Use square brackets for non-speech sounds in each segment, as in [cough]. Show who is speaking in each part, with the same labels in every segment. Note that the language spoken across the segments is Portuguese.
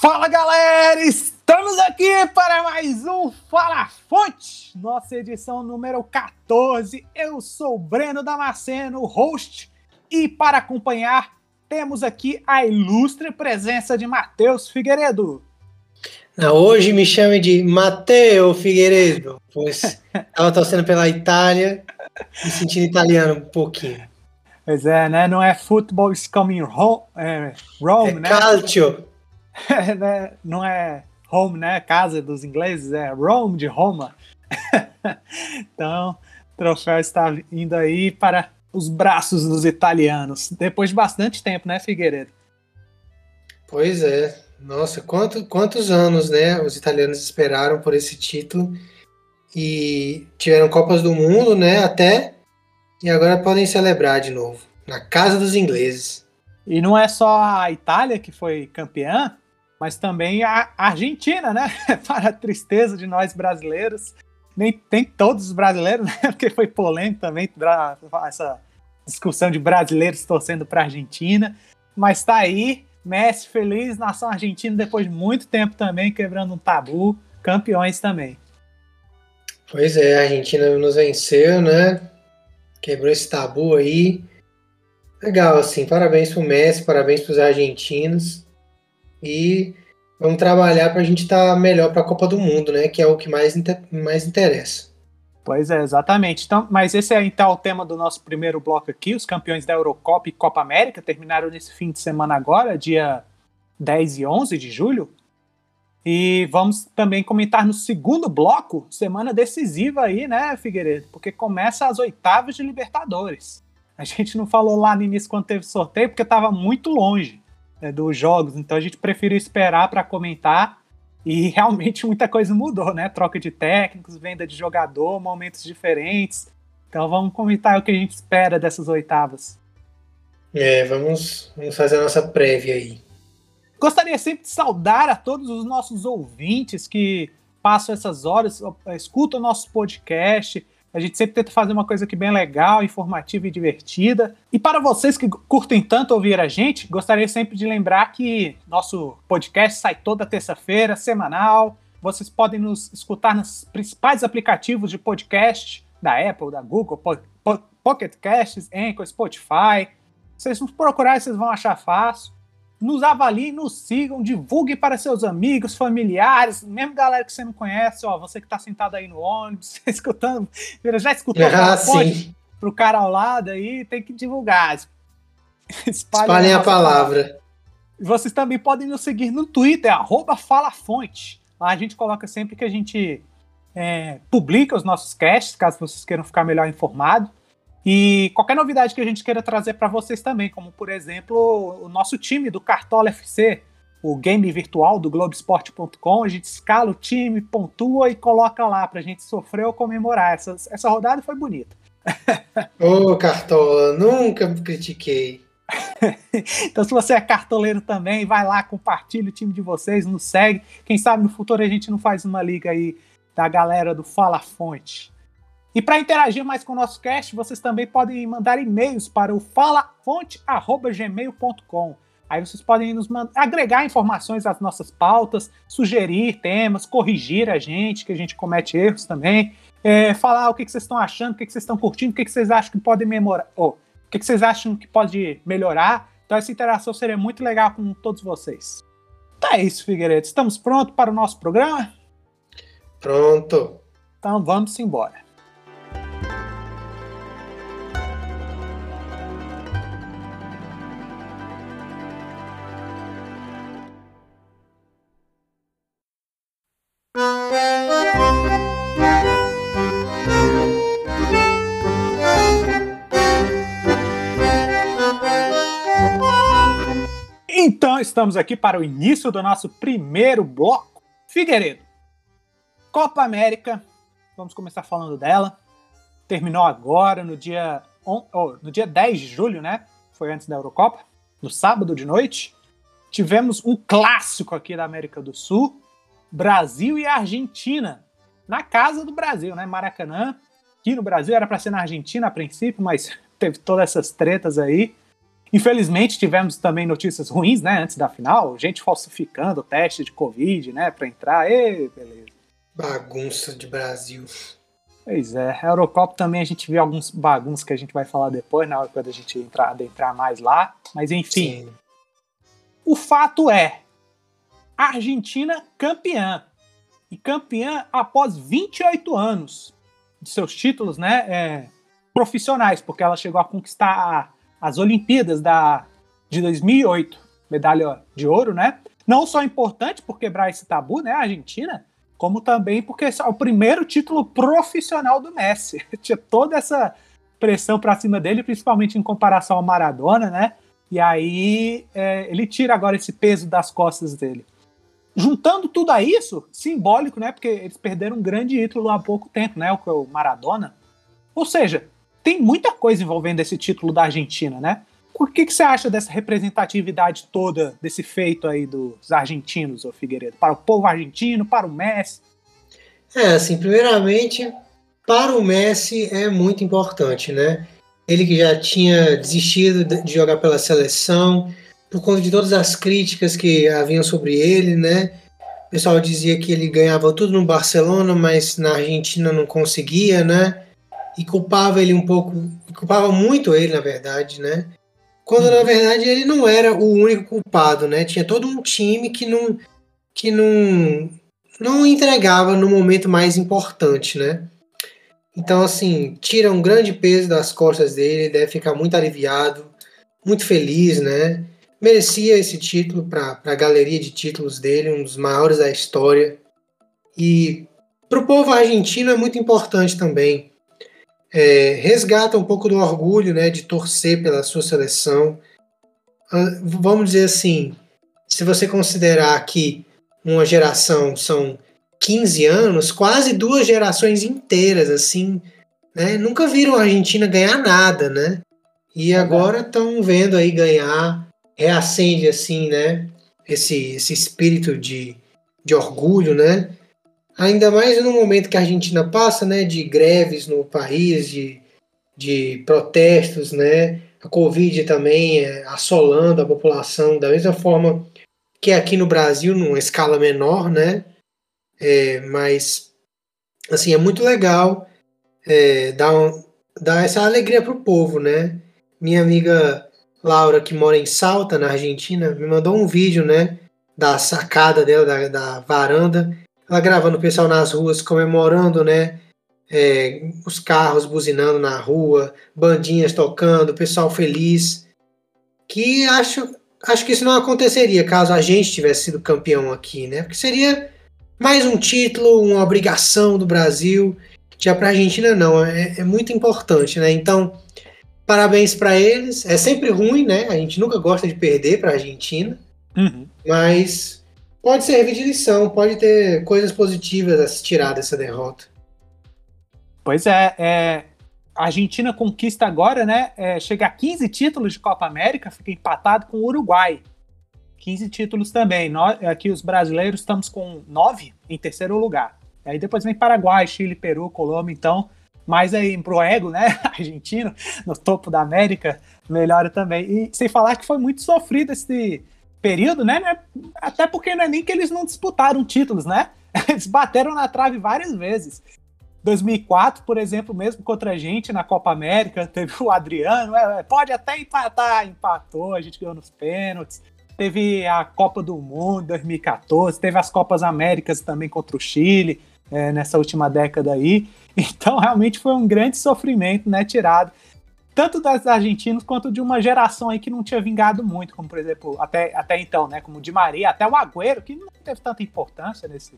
Speaker 1: Fala galera, estamos aqui para mais um Fala Fonte, nossa edição número 14. Eu sou o Breno Damasceno, host, e para acompanhar temos aqui a ilustre presença de Matheus Figueiredo.
Speaker 2: Não, hoje me chame de Matteo Figueiredo, pois [laughs] estava torcendo pela Itália, me sentindo italiano um pouquinho.
Speaker 1: Pois é, né? Não é football is coming home, é, Rome,
Speaker 2: é
Speaker 1: né?
Speaker 2: Calcio. [laughs]
Speaker 1: Né? Não é home, né? Casa dos ingleses, é Rome de Roma. [laughs] então, o troféu está indo aí para os braços dos italianos, depois de bastante tempo, né, Figueiredo?
Speaker 2: Pois é. Nossa, quanto, quantos anos, né? Os italianos esperaram por esse título e tiveram Copas do Mundo, né? Até e agora podem celebrar de novo na casa dos ingleses.
Speaker 1: E não é só a Itália que foi campeã, mas também a Argentina, né? [laughs] Para a tristeza de nós brasileiros. Nem tem todos os brasileiros, né? [laughs] Porque foi polêmico também essa discussão de brasileiros torcendo para a Argentina. Mas tá aí, Messi feliz, nação argentina depois de muito tempo também quebrando um tabu, campeões também.
Speaker 2: Pois é, a Argentina nos venceu, né? Quebrou esse tabu aí. Legal, assim, parabéns pro Messi, parabéns pros argentinos. E vamos trabalhar para a gente estar tá melhor para a Copa do Mundo, né? Que é o que mais, mais interessa.
Speaker 1: Pois é, exatamente. Então, mas esse é então o tema do nosso primeiro bloco aqui. Os campeões da Eurocopa e Copa América terminaram nesse fim de semana agora, dia 10 e 11 de julho. E vamos também comentar no segundo bloco, semana decisiva aí, né, Figueiredo? Porque começa as oitavas de Libertadores. A gente não falou lá no início quando teve sorteio, porque estava muito longe né, dos jogos, então a gente preferiu esperar para comentar. E [laughs] realmente muita coisa mudou, né? Troca de técnicos, venda de jogador, momentos diferentes. Então vamos comentar o que a gente espera dessas oitavas.
Speaker 2: É, vamos, vamos fazer a nossa prévia aí.
Speaker 1: Gostaria sempre de saudar a todos os nossos ouvintes que passam essas horas, escutam o nosso podcast. A gente sempre tenta fazer uma coisa aqui bem legal, informativa e divertida. E para vocês que curtem tanto ouvir a gente, gostaria sempre de lembrar que nosso podcast sai toda terça-feira, semanal. Vocês podem nos escutar nos principais aplicativos de podcast da Apple, da Google, po po Pocket Casts, Anchor, Spotify. Vocês nos procurarem, vocês vão achar fácil nos avaliem, nos sigam, divulguem para seus amigos, familiares, mesmo galera que você não conhece, ó, você que está sentado aí no ônibus, [laughs] escutando, já escutou
Speaker 2: ah, sim.
Speaker 1: pro cara ao lado aí, tem que divulgar. [laughs]
Speaker 2: Espalhem, Espalhem a, a palavra.
Speaker 1: Vocês também podem nos seguir no Twitter, arroba FalaFonte. Lá a gente coloca sempre que a gente é, publica os nossos casts, caso vocês queiram ficar melhor informados. E qualquer novidade que a gente queira trazer para vocês também, como por exemplo o nosso time do Cartola FC, o game virtual do Globesport.com, a gente escala o time, pontua e coloca lá para a gente sofrer ou comemorar. Essa, essa rodada foi bonita. [laughs]
Speaker 2: Ô, Cartola, nunca critiquei. [laughs]
Speaker 1: então, se você é cartoleiro também, vai lá, compartilha o time de vocês, nos segue. Quem sabe no futuro a gente não faz uma liga aí da galera do Fala Fonte. E para interagir mais com o nosso cast, vocês também podem mandar e-mails para o falafonte@gmail.com. Aí vocês podem nos agregar informações às nossas pautas, sugerir temas, corrigir a gente, que a gente comete erros também, é, falar o que, que vocês estão achando, o que, que vocês estão curtindo, o que, que vocês acham que pode memorar, o que, vocês acham que pode melhorar. Então essa interação seria muito legal com todos vocês. Então é isso, Figueiredo. Estamos prontos para o nosso programa?
Speaker 2: Pronto.
Speaker 1: Então vamos embora. Estamos aqui para o início do nosso primeiro bloco. Figueiredo, Copa América, vamos começar falando dela. Terminou agora, no dia, on, oh, no dia 10 de julho, né? Foi antes da Eurocopa, no sábado de noite. Tivemos um clássico aqui da América do Sul, Brasil e Argentina, na casa do Brasil, né? Maracanã. Aqui no Brasil era para ser na Argentina a princípio, mas [laughs] teve todas essas tretas aí. Infelizmente, tivemos também notícias ruins, né, antes da final, gente falsificando o teste de Covid, né, para entrar. Ei, beleza.
Speaker 2: Bagunça de Brasil.
Speaker 1: Pois é, a Eurocopa também a gente viu alguns bagunços que a gente vai falar depois, na hora quando a gente entrar, adentrar mais lá. Mas enfim. Sim. O fato é, Argentina campeã. E campeã após 28 anos de seus títulos, né? É, profissionais, porque ela chegou a conquistar as Olimpíadas da, de 2008, medalha de ouro, né? Não só importante por quebrar esse tabu, né? A Argentina, como também porque é o primeiro título profissional do Messi. [laughs] Tinha toda essa pressão para cima dele, principalmente em comparação ao Maradona, né? E aí é, ele tira agora esse peso das costas dele. Juntando tudo a isso, simbólico, né? Porque eles perderam um grande ídolo há pouco tempo, né? O Maradona. Ou seja, tem muita coisa envolvendo esse título da Argentina, né? O que, que você acha dessa representatividade toda, desse feito aí dos argentinos, ô Figueiredo? Para o povo argentino, para o Messi?
Speaker 2: É, assim, primeiramente, para o Messi é muito importante, né? Ele que já tinha desistido de jogar pela seleção, por conta de todas as críticas que haviam sobre ele, né? O pessoal dizia que ele ganhava tudo no Barcelona, mas na Argentina não conseguia, né? E culpava ele um pouco, culpava muito ele, na verdade, né? Quando na verdade ele não era o único culpado, né? Tinha todo um time que não que não não entregava no momento mais importante, né? Então assim, tira um grande peso das costas dele, deve ficar muito aliviado, muito feliz, né? Merecia esse título para a galeria de títulos dele, um dos maiores da história. E para o povo argentino é muito importante também é, resgata um pouco do orgulho né, de torcer pela sua seleção. Ah, vamos dizer assim, se você considerar que uma geração são 15 anos, quase duas gerações inteiras, assim, né, nunca viram a Argentina ganhar nada, né? E agora estão vendo aí ganhar, reacende assim, né? Esse, esse espírito de, de orgulho, né? Ainda mais no momento que a Argentina passa, né, de greves no país, de, de protestos, né, a Covid também é, assolando a população da mesma forma que aqui no Brasil, numa escala menor, né, é, mas, assim, é muito legal é, dar, um, dar essa alegria pro povo, né. Minha amiga Laura, que mora em Salta, na Argentina, me mandou um vídeo, né, da sacada dela, da, da varanda, ela gravando o pessoal nas ruas comemorando, né? É, os carros buzinando na rua, bandinhas tocando, pessoal feliz. Que acho, acho que isso não aconteceria caso a gente tivesse sido campeão aqui, né? Porque seria mais um título, uma obrigação do Brasil. Já para a Argentina não, é, é, muito importante, né? Então, parabéns para eles. É sempre ruim, né? A gente nunca gosta de perder para a Argentina, uhum. mas pode servir de lição, pode ter coisas positivas a se tirar dessa derrota.
Speaker 1: Pois é, é a Argentina conquista agora, né? É, chega a 15 títulos de Copa América, fica empatado com o Uruguai. 15 títulos também. Nós, aqui os brasileiros estamos com 9 em terceiro lugar. Aí depois vem Paraguai, Chile, Peru, Colômbia, então mais aí pro ego, né? [laughs] Argentino, no topo da América, melhora também. E sem falar que foi muito sofrido esse, período, né, né? Até porque não é nem que eles não disputaram títulos, né? [laughs] Eles bateram na trave várias vezes. 2004, por exemplo, mesmo contra a gente na Copa América, [laughs] teve o Adriano, é, é, pode até empatar, empatou, a gente ganhou nos pênaltis. Teve a Copa do Mundo 2014, teve as Copas Américas também contra o Chile é, nessa última década aí. [laughs] Então, realmente foi um grande sofrimento, né, tirado tanto das argentinos quanto de uma geração aí que não tinha vingado muito, como por exemplo, até, até então, né? Como o Di Maria, até o Agüero, que não teve tanta importância nesse,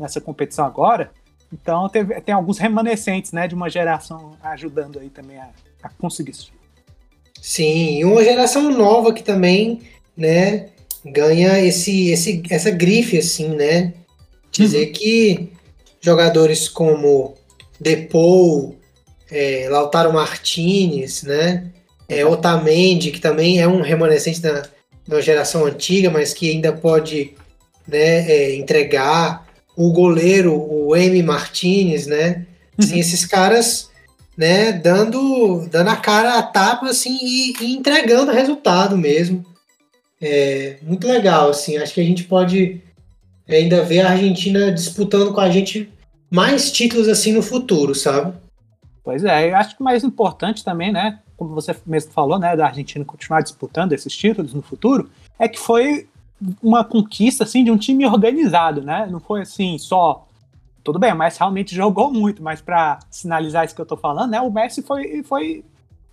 Speaker 1: nessa competição agora. Então teve, tem alguns remanescentes, né, de uma geração ajudando aí também a, a conseguir isso.
Speaker 2: Sim, e uma geração nova que também, né, ganha esse, esse, essa grife, assim, né? Dizer uhum. que jogadores como Depou, é, Lautaro Martinez, né? É, Otamendi, que também é um remanescente da, da geração antiga, mas que ainda pode né, é, entregar. O goleiro, o M. Martinez, né? Sim, esses caras né, dando, dando a cara a tapa, assim, e, e entregando resultado mesmo. É muito legal, assim, acho que a gente pode ainda ver a Argentina disputando com a gente mais títulos, assim, no futuro, sabe?
Speaker 1: Pois é, eu acho que o mais importante também, né, como você mesmo falou, né, da Argentina continuar disputando esses títulos no futuro, é que foi uma conquista, assim, de um time organizado, né, não foi, assim, só tudo bem, mas realmente jogou muito, mas para sinalizar isso que eu tô falando, né, o Messi foi, foi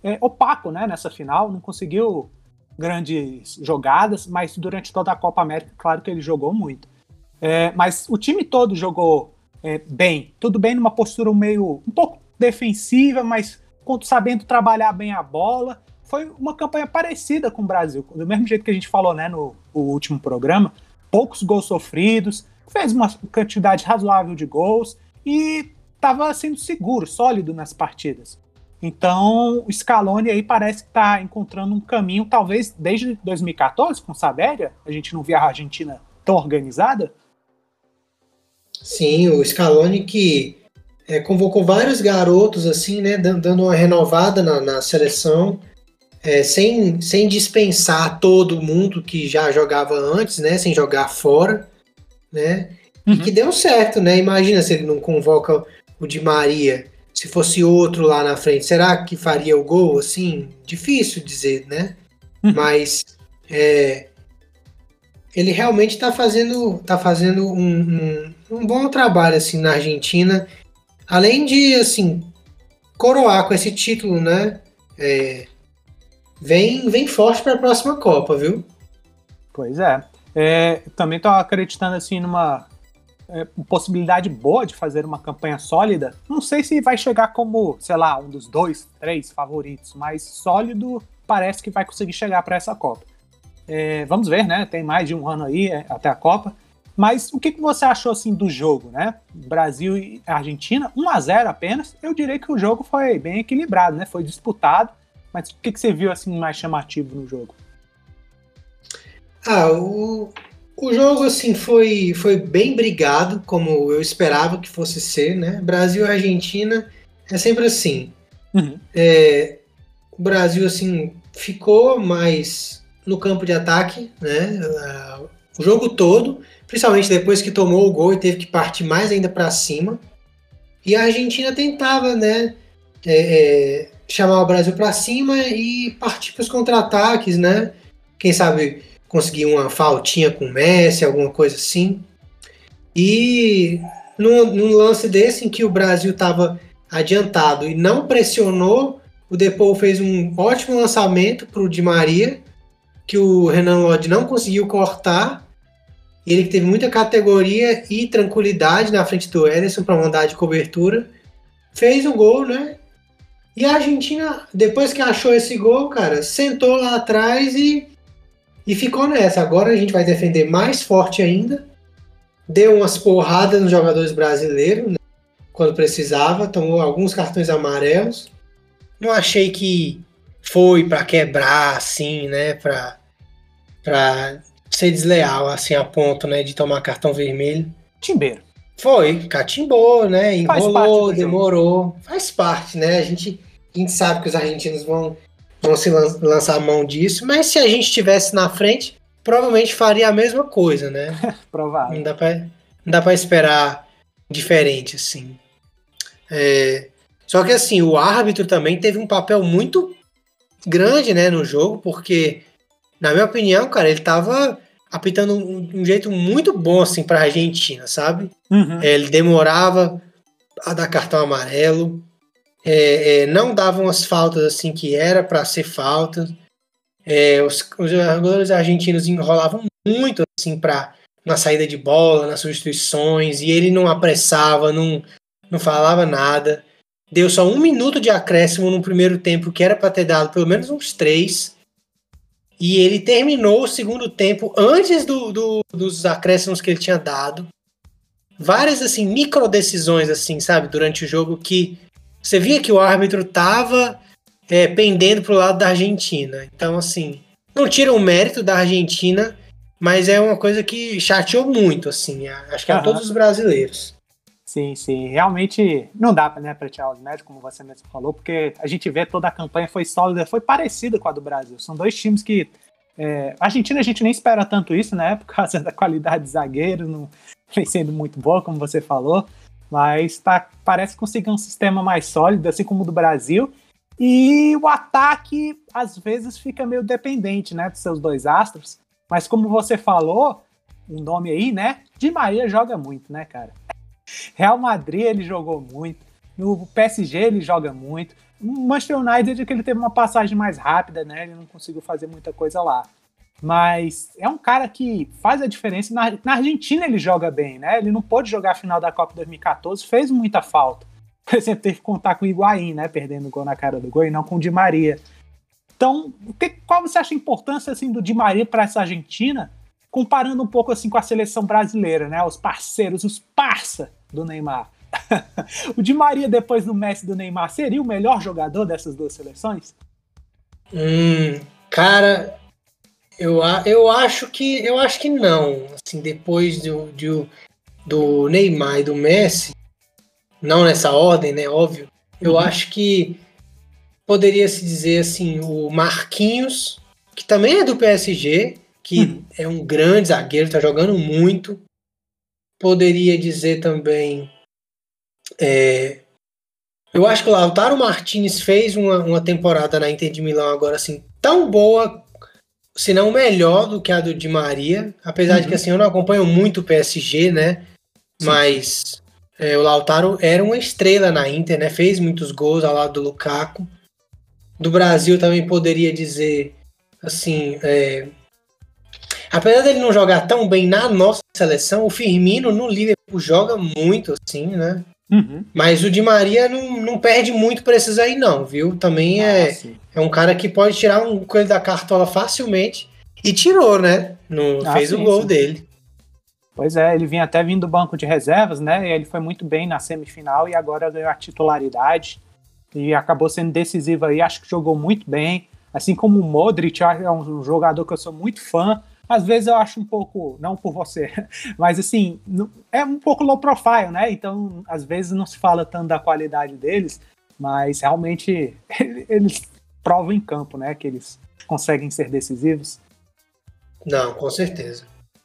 Speaker 1: é, opaco, né, nessa final, não conseguiu grandes jogadas, mas durante toda a Copa América, claro que ele jogou muito. É, mas o time todo jogou é, bem, tudo bem numa postura meio um pouco defensiva, mas sabendo trabalhar bem a bola. Foi uma campanha parecida com o Brasil, do mesmo jeito que a gente falou né, no, no último programa, poucos gols sofridos, fez uma quantidade razoável de gols e estava sendo seguro, sólido nas partidas. Então, o Scaloni aí parece que está encontrando um caminho, talvez desde 2014, com o Saberia, a gente não via a Argentina tão organizada.
Speaker 2: Sim, o Scaloni que é, convocou vários garotos, assim, né, dando uma renovada na, na seleção, é, sem, sem dispensar todo mundo que já jogava antes, né, sem jogar fora né? Uhum. E que deu certo, né? Imagina se ele não convoca o Di Maria, se fosse outro lá na frente, será que faria o gol? Assim, difícil dizer, né? Uhum. Mas é, ele realmente está fazendo, tá fazendo um, um, um, bom trabalho assim na Argentina, além de assim coroar com esse título, né? É, vem, vem forte para a próxima Copa, viu?
Speaker 1: Pois é. É, também estou acreditando assim numa é, possibilidade boa de fazer uma campanha sólida. Não sei se vai chegar como, sei lá, um dos dois, três favoritos, mas sólido parece que vai conseguir chegar para essa Copa. É, vamos ver, né? Tem mais de um ano aí é, até a Copa. Mas o que, que você achou assim do jogo, né? Brasil e Argentina, 1 a 0 apenas. Eu diria que o jogo foi bem equilibrado, né? Foi disputado. Mas o que, que você viu assim mais chamativo no jogo?
Speaker 2: Ah, o, o jogo assim foi, foi bem brigado, como eu esperava que fosse ser, né? Brasil e Argentina é sempre assim. Uhum. É, o Brasil assim ficou mais no campo de ataque, né? O jogo todo, principalmente depois que tomou o gol e teve que partir mais ainda para cima. E a Argentina tentava, né? É, é, chamar o Brasil para cima e partir para os contra-ataques, né? Quem sabe conseguir uma faltinha com o Messi, alguma coisa assim. E num, num lance desse em que o Brasil estava adiantado e não pressionou, o Depou fez um ótimo lançamento para o Di Maria, que o Renan Lodge não conseguiu cortar. Ele teve muita categoria e tranquilidade na frente do Ederson para mandar de cobertura. Fez o gol, né? E a Argentina, depois que achou esse gol, cara, sentou lá atrás e e ficou nessa. Agora a gente vai defender mais forte ainda. Deu umas porradas nos jogadores brasileiros né? quando precisava, tomou alguns cartões amarelos. Não achei que foi para quebrar assim, né, para para ser desleal assim a ponto, né, de tomar cartão vermelho.
Speaker 1: Timbeiro.
Speaker 2: Foi, catimbou, né? Enrolou, demorou. Faz parte, né? A gente, a gente sabe que os argentinos vão vão se lan lançar a mão disso, mas se a gente estivesse na frente, provavelmente faria a mesma coisa, né? [laughs]
Speaker 1: Provável.
Speaker 2: Não dá pra, não dá pra esperar diferente, assim. É, só que, assim, o árbitro também teve um papel muito grande, né, no jogo, porque, na minha opinião, cara, ele tava apitando um, um jeito muito bom, assim, pra Argentina, sabe? Uhum. É, ele demorava a dar cartão amarelo, é, é, não davam as faltas assim que era para ser faltas. É, os, os, jogadores argentinos enrolavam muito assim para na saída de bola, nas substituições, e ele não apressava, não, não falava nada. Deu só um minuto de acréscimo no primeiro tempo, que era para ter dado pelo menos uns três. E ele terminou o segundo tempo antes do, do, dos acréscimos que ele tinha dado. Várias assim micro decisões assim, sabe, durante o jogo que você via que o árbitro tava é, pendendo pro lado da Argentina. Então, assim, não tira o mérito da Argentina, mas é uma coisa que chateou muito, assim. Acho que a todos os brasileiros.
Speaker 1: Sim, sim. Realmente não dá né, para tirar os médicos, como você mesmo falou, porque a gente vê toda a campanha foi sólida, foi parecida com a do Brasil. São dois times que. É, Argentina a gente nem espera tanto isso, né? [laughs] Por causa da qualidade de zagueiro, não vem sendo muito boa, como você falou. Mas tá, parece conseguir um sistema mais sólido, assim como o do Brasil. E o ataque, às vezes, fica meio dependente, né, dos seus dois astros. Mas como você falou, um nome aí, né? Di Maria joga muito, né, cara? Real Madrid ele jogou muito. No PSG ele joga muito. Manchester United é que ele teve uma passagem mais rápida, né? Ele não conseguiu fazer muita coisa lá. Mas é um cara que faz a diferença. Na, na Argentina ele joga bem, né? Ele não pôde jogar a final da Copa 2014, fez muita falta. Por exemplo, teve que contar com o Higuaín, né? Perdendo o gol na cara do gol e não com o Di Maria. Então, que, qual você acha a importância assim, do Di Maria para essa Argentina, comparando um pouco assim com a seleção brasileira, né? Os parceiros, os parça do Neymar. [laughs] o Di Maria, depois do Messi do Neymar, seria o melhor jogador dessas duas seleções?
Speaker 2: Hum, cara, eu, eu acho que eu acho que não. Assim, depois do, do, do Neymar e do Messi, não nessa ordem, né? Óbvio. Eu uhum. acho que poderia se dizer assim, o Marquinhos, que também é do PSG, que uhum. é um grande zagueiro, está jogando muito. Poderia dizer também. É, eu acho que o Lautaro Martinez fez uma, uma temporada na Inter de Milão agora assim tão boa, se não melhor do que a do Di Maria, apesar uhum. de que uhum. assim eu não acompanho muito o PSG, né? Sim. Mas é, o Lautaro era uma estrela na Inter, né? Fez muitos gols ao lado do Lukaku. Do Brasil também poderia dizer assim, é, Apesar dele não jogar tão bem na nossa seleção, o Firmino no Liverpool joga muito, assim, né? Uhum. Mas o Di Maria não, não perde muito pra esses aí, não, viu? Também é, ah, é um cara que pode tirar um coelho da cartola facilmente. E tirou, né? No, ah, fez sim, o gol sim. dele.
Speaker 1: Pois é, ele vinha até vindo do banco de reservas, né? E ele foi muito bem na semifinal e agora ganhou a titularidade. E acabou sendo decisivo aí, acho que jogou muito bem. Assim como o Modric, é um jogador que eu sou muito fã às vezes eu acho um pouco, não por você, [laughs] mas assim, é um pouco low profile, né? Então, às vezes não se fala tanto da qualidade deles, mas realmente [laughs] eles provam em campo, né? Que eles conseguem ser decisivos.
Speaker 2: Não, com certeza.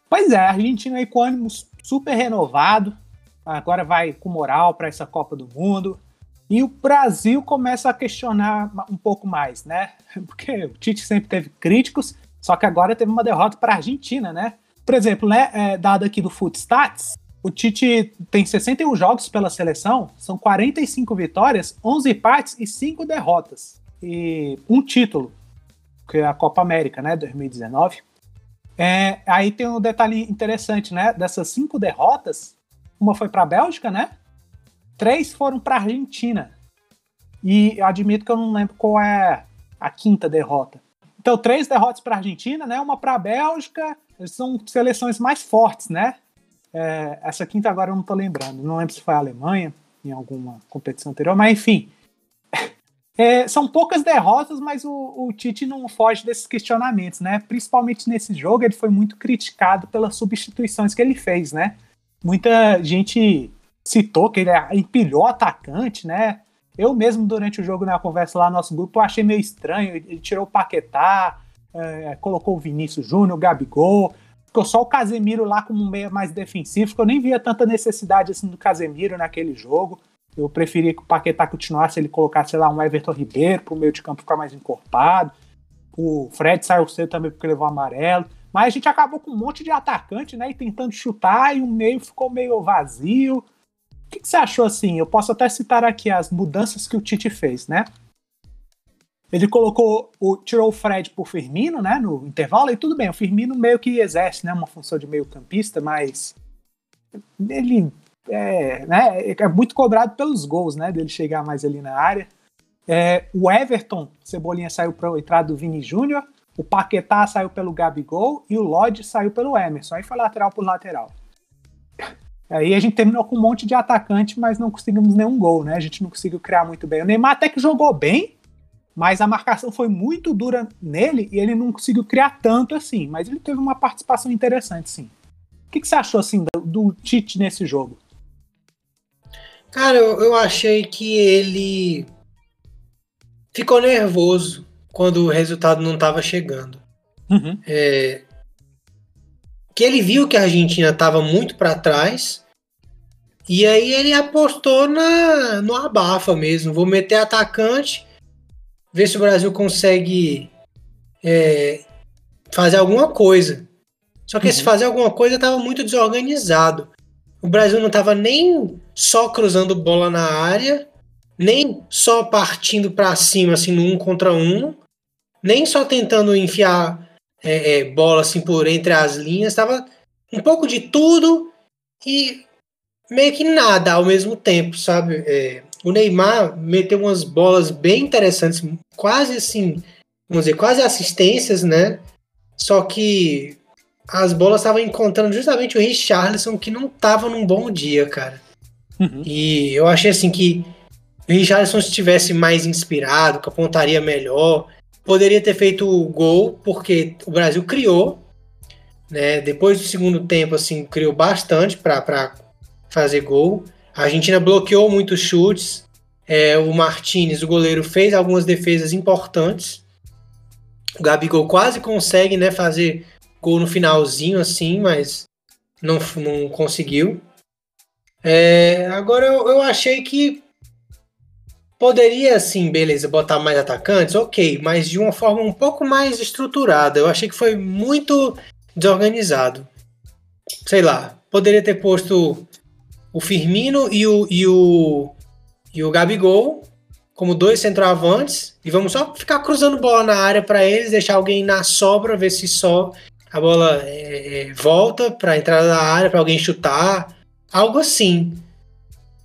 Speaker 1: Pois é, a Argentina aí com ânimo super renovado, agora vai com moral para essa Copa do Mundo. E o Brasil começa a questionar um pouco mais, né? [laughs] Porque o Tite sempre teve críticos, só que agora teve uma derrota para a Argentina, né? Por exemplo, né, é, dado aqui do Footstats, o Tite tem 61 jogos pela seleção, são 45 vitórias, 11 empates e 5 derrotas. E um título, que é a Copa América, né, 2019. É, aí tem um detalhe interessante, né? Dessas cinco derrotas, uma foi para a Bélgica, né? Três foram para a Argentina. E admito que eu não lembro qual é a quinta derrota. Então, três derrotas para a Argentina, né? Uma para a Bélgica. São seleções mais fortes, né? É, essa quinta agora eu não estou lembrando. Não lembro se foi a Alemanha em alguma competição anterior, mas enfim. [laughs] É, são poucas derrotas, mas o, o, Tite não foge desses questionamentos, né? Principalmente nesse jogo, ele foi muito criticado pelas substituições que ele fez, né? Muita gente citou que ele empilhou atacante, né? Eu mesmo, durante o jogo, na conversa lá no nosso grupo, achei meio estranho. Ele tirou o Paquetá, é, colocou o Vinícius Júnior, o Gabigol. Ficou só o Casemiro lá como um meio mais defensivo, eu nem via tanta necessidade assim do Casemiro naquele jogo. Eu preferia que o Paquetá continuasse, ele colocasse, sei lá, um Everton Ribeiro para o meio de campo ficar mais encorpado. O Fred saiu cedo também porque levou amarelo. Mas a gente acabou com um monte de atacante, né? E tentando chutar, e o meio ficou meio vazio. O que, que, você achou assim? Eu posso até citar aqui as mudanças que o Tite fez, né? Ele colocou, o, tirou o Fred por Firmino, né, no intervalo, e tudo bem, o Firmino meio que exerce, né, uma função de meio campista, mas ele é, né, é muito cobrado pelos gols, né, dele chegar mais ali na área. É, o Everton, Cebolinha saiu para entrada do Vini Júnior, o Paquetá saiu pelo Gabigol e o Lodge saiu pelo Emerson, aí foi lateral por lateral. Aí a gente terminou com um monte de atacante, mas não conseguimos nenhum gol, né? A gente não conseguiu criar muito bem. O Neymar até que jogou bem, mas a marcação foi muito dura nele e ele não conseguiu criar tanto assim. Mas ele teve uma participação interessante, sim. O que, que você achou assim do, do Tite nesse jogo?
Speaker 2: Cara, eu, eu achei que ele ficou nervoso quando o resultado não estava chegando.
Speaker 1: Uhum.
Speaker 2: É, que ele viu que a Argentina estava muito para trás e aí ele apostou na, no abafa mesmo. Vou meter atacante, ver se o Brasil consegue é, fazer alguma coisa. Só que uhum. esse fazer alguma coisa estava muito desorganizado. O Brasil não estava nem só cruzando bola na área, nem só partindo para cima assim no um contra um, nem só tentando enfiar é, é, bola assim por entre as linhas. Estava um pouco de tudo e meio que nada ao mesmo tempo, sabe? É, o Neymar meteu umas bolas bem interessantes, quase assim, vamos dizer, quase assistências, né? Só que as bolas estavam encontrando justamente o Richarlison, que não estava num bom dia, cara. Uhum. E eu achei assim que o Richarlison estivesse mais inspirado, com a pontaria melhor, poderia ter feito o gol, porque o Brasil criou, né? Depois do segundo tempo, assim, criou bastante para fazer gol. A Argentina bloqueou muitos chutes. É, o Martinez, o goleiro, fez algumas defesas importantes. O Gabigol quase consegue né, fazer gol no finalzinho, assim, mas não, não conseguiu. É, agora eu, eu achei que poderia, assim, beleza, botar mais atacantes, ok, mas de uma forma um pouco mais estruturada. Eu achei que foi muito desorganizado. Sei lá, poderia ter posto o Firmino e o, e o, e o Gabigol como dois centroavantes e vamos só ficar cruzando bola na área para eles, deixar alguém na sobra, ver se só a bola é, é volta para entrada da área, para alguém chutar, algo assim.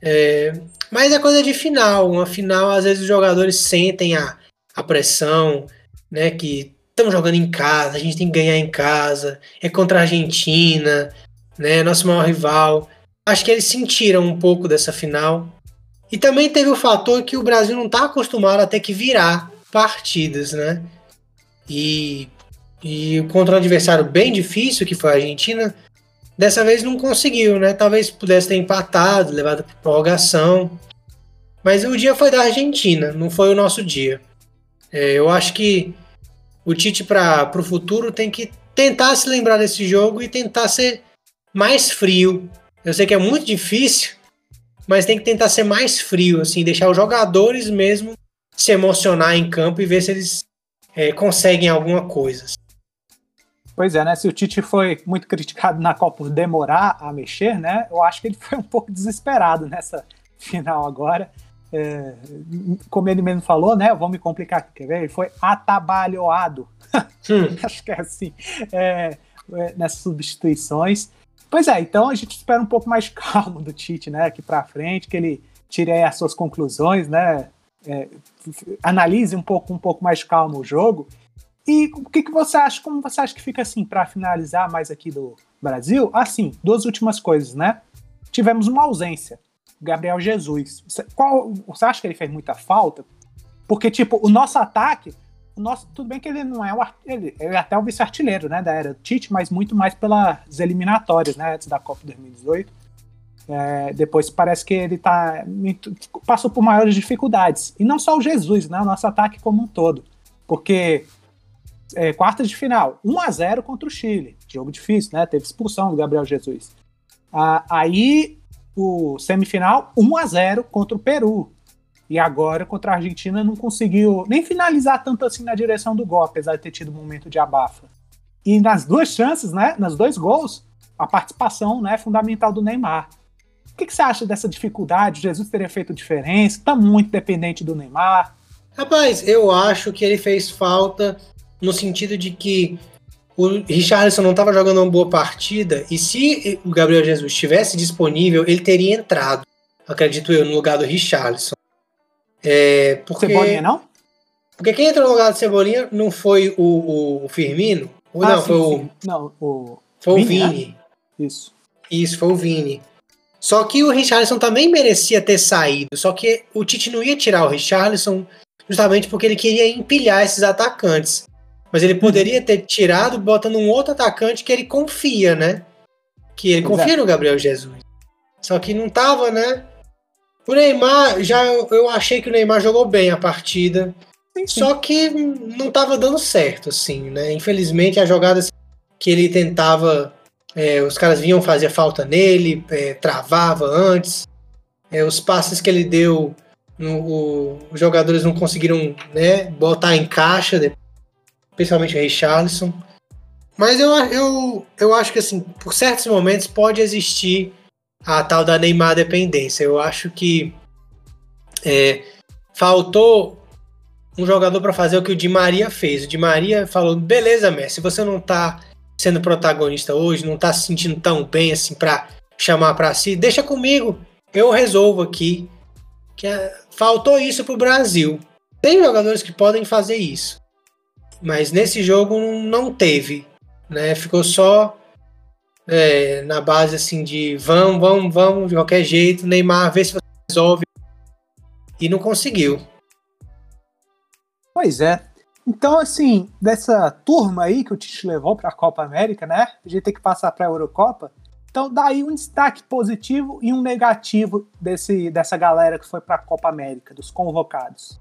Speaker 2: É, mas é coisa de final. Uma final, às vezes os jogadores sentem a, a pressão, né? Que estamos jogando em casa, a gente tem que ganhar em casa, é contra a Argentina, né? Nosso maior rival. Acho que eles sentiram um pouco dessa final. E também teve o fator que o Brasil não está acostumado a ter que virar partidas, né? E e contra um adversário bem difícil, que foi a Argentina, dessa vez não conseguiu, né? Talvez pudesse ter empatado, levado para prorrogação. Mas o dia foi da Argentina, não foi o nosso dia. É, eu acho que o Tite para o futuro tem que tentar se lembrar desse jogo e tentar ser mais frio. Eu sei que é muito difícil, mas tem que tentar ser mais frio, assim, deixar os jogadores mesmo se emocionar em campo e ver se eles é, conseguem alguma coisa.
Speaker 1: Pois é, né? Se o Tite foi muito criticado na Copa por demorar a mexer, né? Eu acho que ele foi um pouco desesperado nessa final agora. É, como ele mesmo falou, né? Vamos me complicar aqui, quer ver? Ele foi atabalhoado. Hum. [laughs] acho que é assim. É, é, nessas substituições. Pois é, então a gente espera um pouco mais [laughs] calmo do Tite, né? Aqui para frente, que ele tire as suas conclusões, né? É, analise um pouco, um pouco mais calmo o jogo e o que, que você acha? Como você acha que fica assim, para finalizar mais aqui do Brasil? Assim, duas últimas coisas, né? Tivemos uma ausência. Gabriel Jesus. Qual, você acha que ele fez muita falta? Porque, tipo, o nosso ataque, o nosso, tudo bem que ele não é o ele, ele é até o vice-artilheiro, né, da era Tite, mas muito mais pelas eliminatórias, né, antes da Copa 2018. É, depois parece que ele tá passou por maiores dificuldades. E não só o Jesus, né, o nosso ataque como um todo. Porque é, quartas de final, 1 a 0 contra o Chile. Jogo difícil, né? Teve expulsão do Gabriel Jesus. Ah, aí, o semifinal, 1 a 0 contra o Peru. E agora, contra a Argentina, não conseguiu nem finalizar tanto assim na direção do gol, apesar de ter tido um momento de abafa. E nas duas chances, né? Nas dois gols, a participação né, fundamental do Neymar. O que, que você acha dessa dificuldade? Jesus teria feito diferença? Está muito dependente do Neymar.
Speaker 2: Rapaz, eu acho que ele fez falta no sentido de que o Richarlison não estava jogando uma boa partida e se o Gabriel Jesus estivesse disponível, ele teria entrado, acredito eu, no lugar do Richarlison. É, porque,
Speaker 1: Cebolinha não?
Speaker 2: Porque quem entrou no lugar do Cebolinha não foi o, o, Firmino? Ou ah, não, sim, foi o.
Speaker 1: Não, o.
Speaker 2: Foi Vini, o Vini. Né?
Speaker 1: Isso.
Speaker 2: Isso, foi o Vini. Só que o Richarlison também merecia ter saído. Só que o Tite não ia tirar o Richarlison justamente porque ele queria empilhar esses atacantes. Mas ele poderia ter tirado botando um outro atacante que ele confia, né? Que ele confia no Gabriel Jesus. Só que não tava, né? O Neymar, já eu achei que o Neymar jogou bem a partida. Sim, sim. Só que não estava dando certo, assim, né? Infelizmente, as jogadas que ele tentava, é, os caras vinham fazer falta nele, é, travava antes. É, os passes que ele deu, no, o, os jogadores não conseguiram né, botar em caixa, principalmente o Richarlison. Mas eu, eu, eu acho que, assim, por certos momentos pode existir a tal da Neymar dependência. Eu acho que é, faltou um jogador para fazer o que o Di Maria fez. O Di Maria falou: beleza, Messi, você não tá sendo protagonista hoje, não tá se sentindo tão bem assim para chamar para si, deixa comigo, eu resolvo aqui. Que é, faltou isso pro Brasil. Tem jogadores que podem fazer isso, mas nesse jogo não teve, né? Ficou só é, na base assim de vamos, vamos, vamos de qualquer jeito, Neymar, vê se você resolve e não conseguiu.
Speaker 1: Pois é. Então, assim, dessa turma aí que o Tite levou para a Copa América, né? A gente tem que passar para a Eurocopa. Então, daí um destaque positivo e um negativo desse, dessa galera que foi para a Copa América, dos convocados.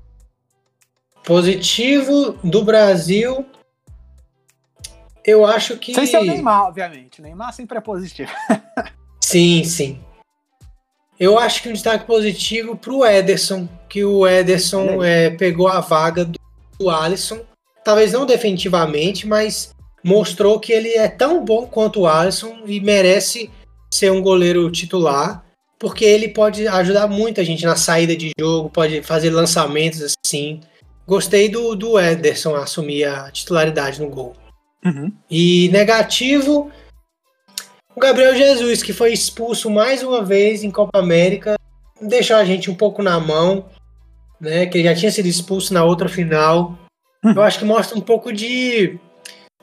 Speaker 2: Positivo do Brasil, eu acho que.
Speaker 1: Sem ser o Neymar, obviamente. O Neymar sempre é positivo. [laughs]
Speaker 2: sim, sim. Eu acho que um destaque positivo para o Ederson, que o Ederson é, pegou a vaga do o Alisson, talvez não definitivamente, mas mostrou que ele é tão bom quanto o Alisson e merece ser um goleiro titular, porque ele pode ajudar muito a gente na saída de jogo, pode fazer lançamentos assim. Gostei do, do Ederson assumir a titularidade no gol. Uhum. E negativo, o Gabriel Jesus, que foi expulso mais uma vez em Copa América, deixou a gente um pouco na mão né? Que ele já tinha sido expulso na outra final. Hum. Eu acho que mostra um pouco de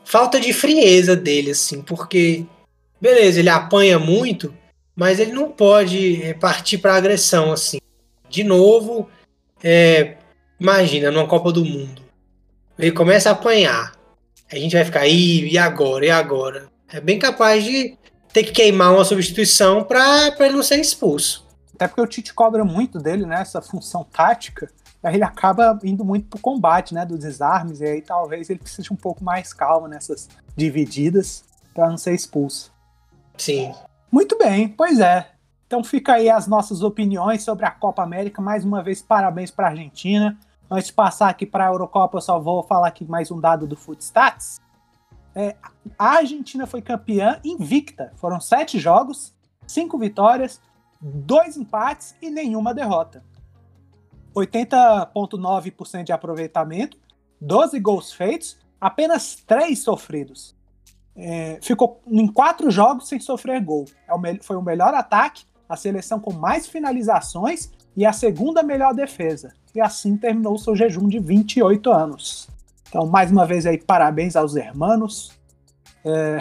Speaker 2: falta de frieza dele, assim, porque beleza, ele apanha muito, mas ele não pode é, partir para agressão, assim. De novo, é, imagina, numa Copa do Mundo, ele começa a apanhar, a gente vai ficar, Ih, e agora, e agora? É bem capaz de ter que queimar uma substituição para ele não ser expulso.
Speaker 1: Até porque o Tite cobra muito dele, né? Essa função tática. Aí ele acaba indo muito pro combate, né? Dos desarmes. E aí talvez ele precise um pouco mais calmo nessas divididas para não ser expulso.
Speaker 2: Sim.
Speaker 1: Muito bem, pois é. Então fica aí as nossas opiniões sobre a Copa América. Mais uma vez, parabéns para a Argentina. Antes de passar aqui para a Eurocopa, eu só vou falar aqui mais um dado do Footstats. É, a Argentina foi campeã invicta. Foram sete jogos, cinco vitórias, dois empates e nenhuma derrota. 80,9% de aproveitamento, 12 gols feitos, apenas 3 sofridos. É, ficou em quatro jogos sem sofrer gol. É o foi o melhor ataque, a seleção com mais finalizações e a segunda melhor defesa. E assim terminou seu jejum de 28 anos. Então, mais uma vez aí, parabéns aos hermanos. É,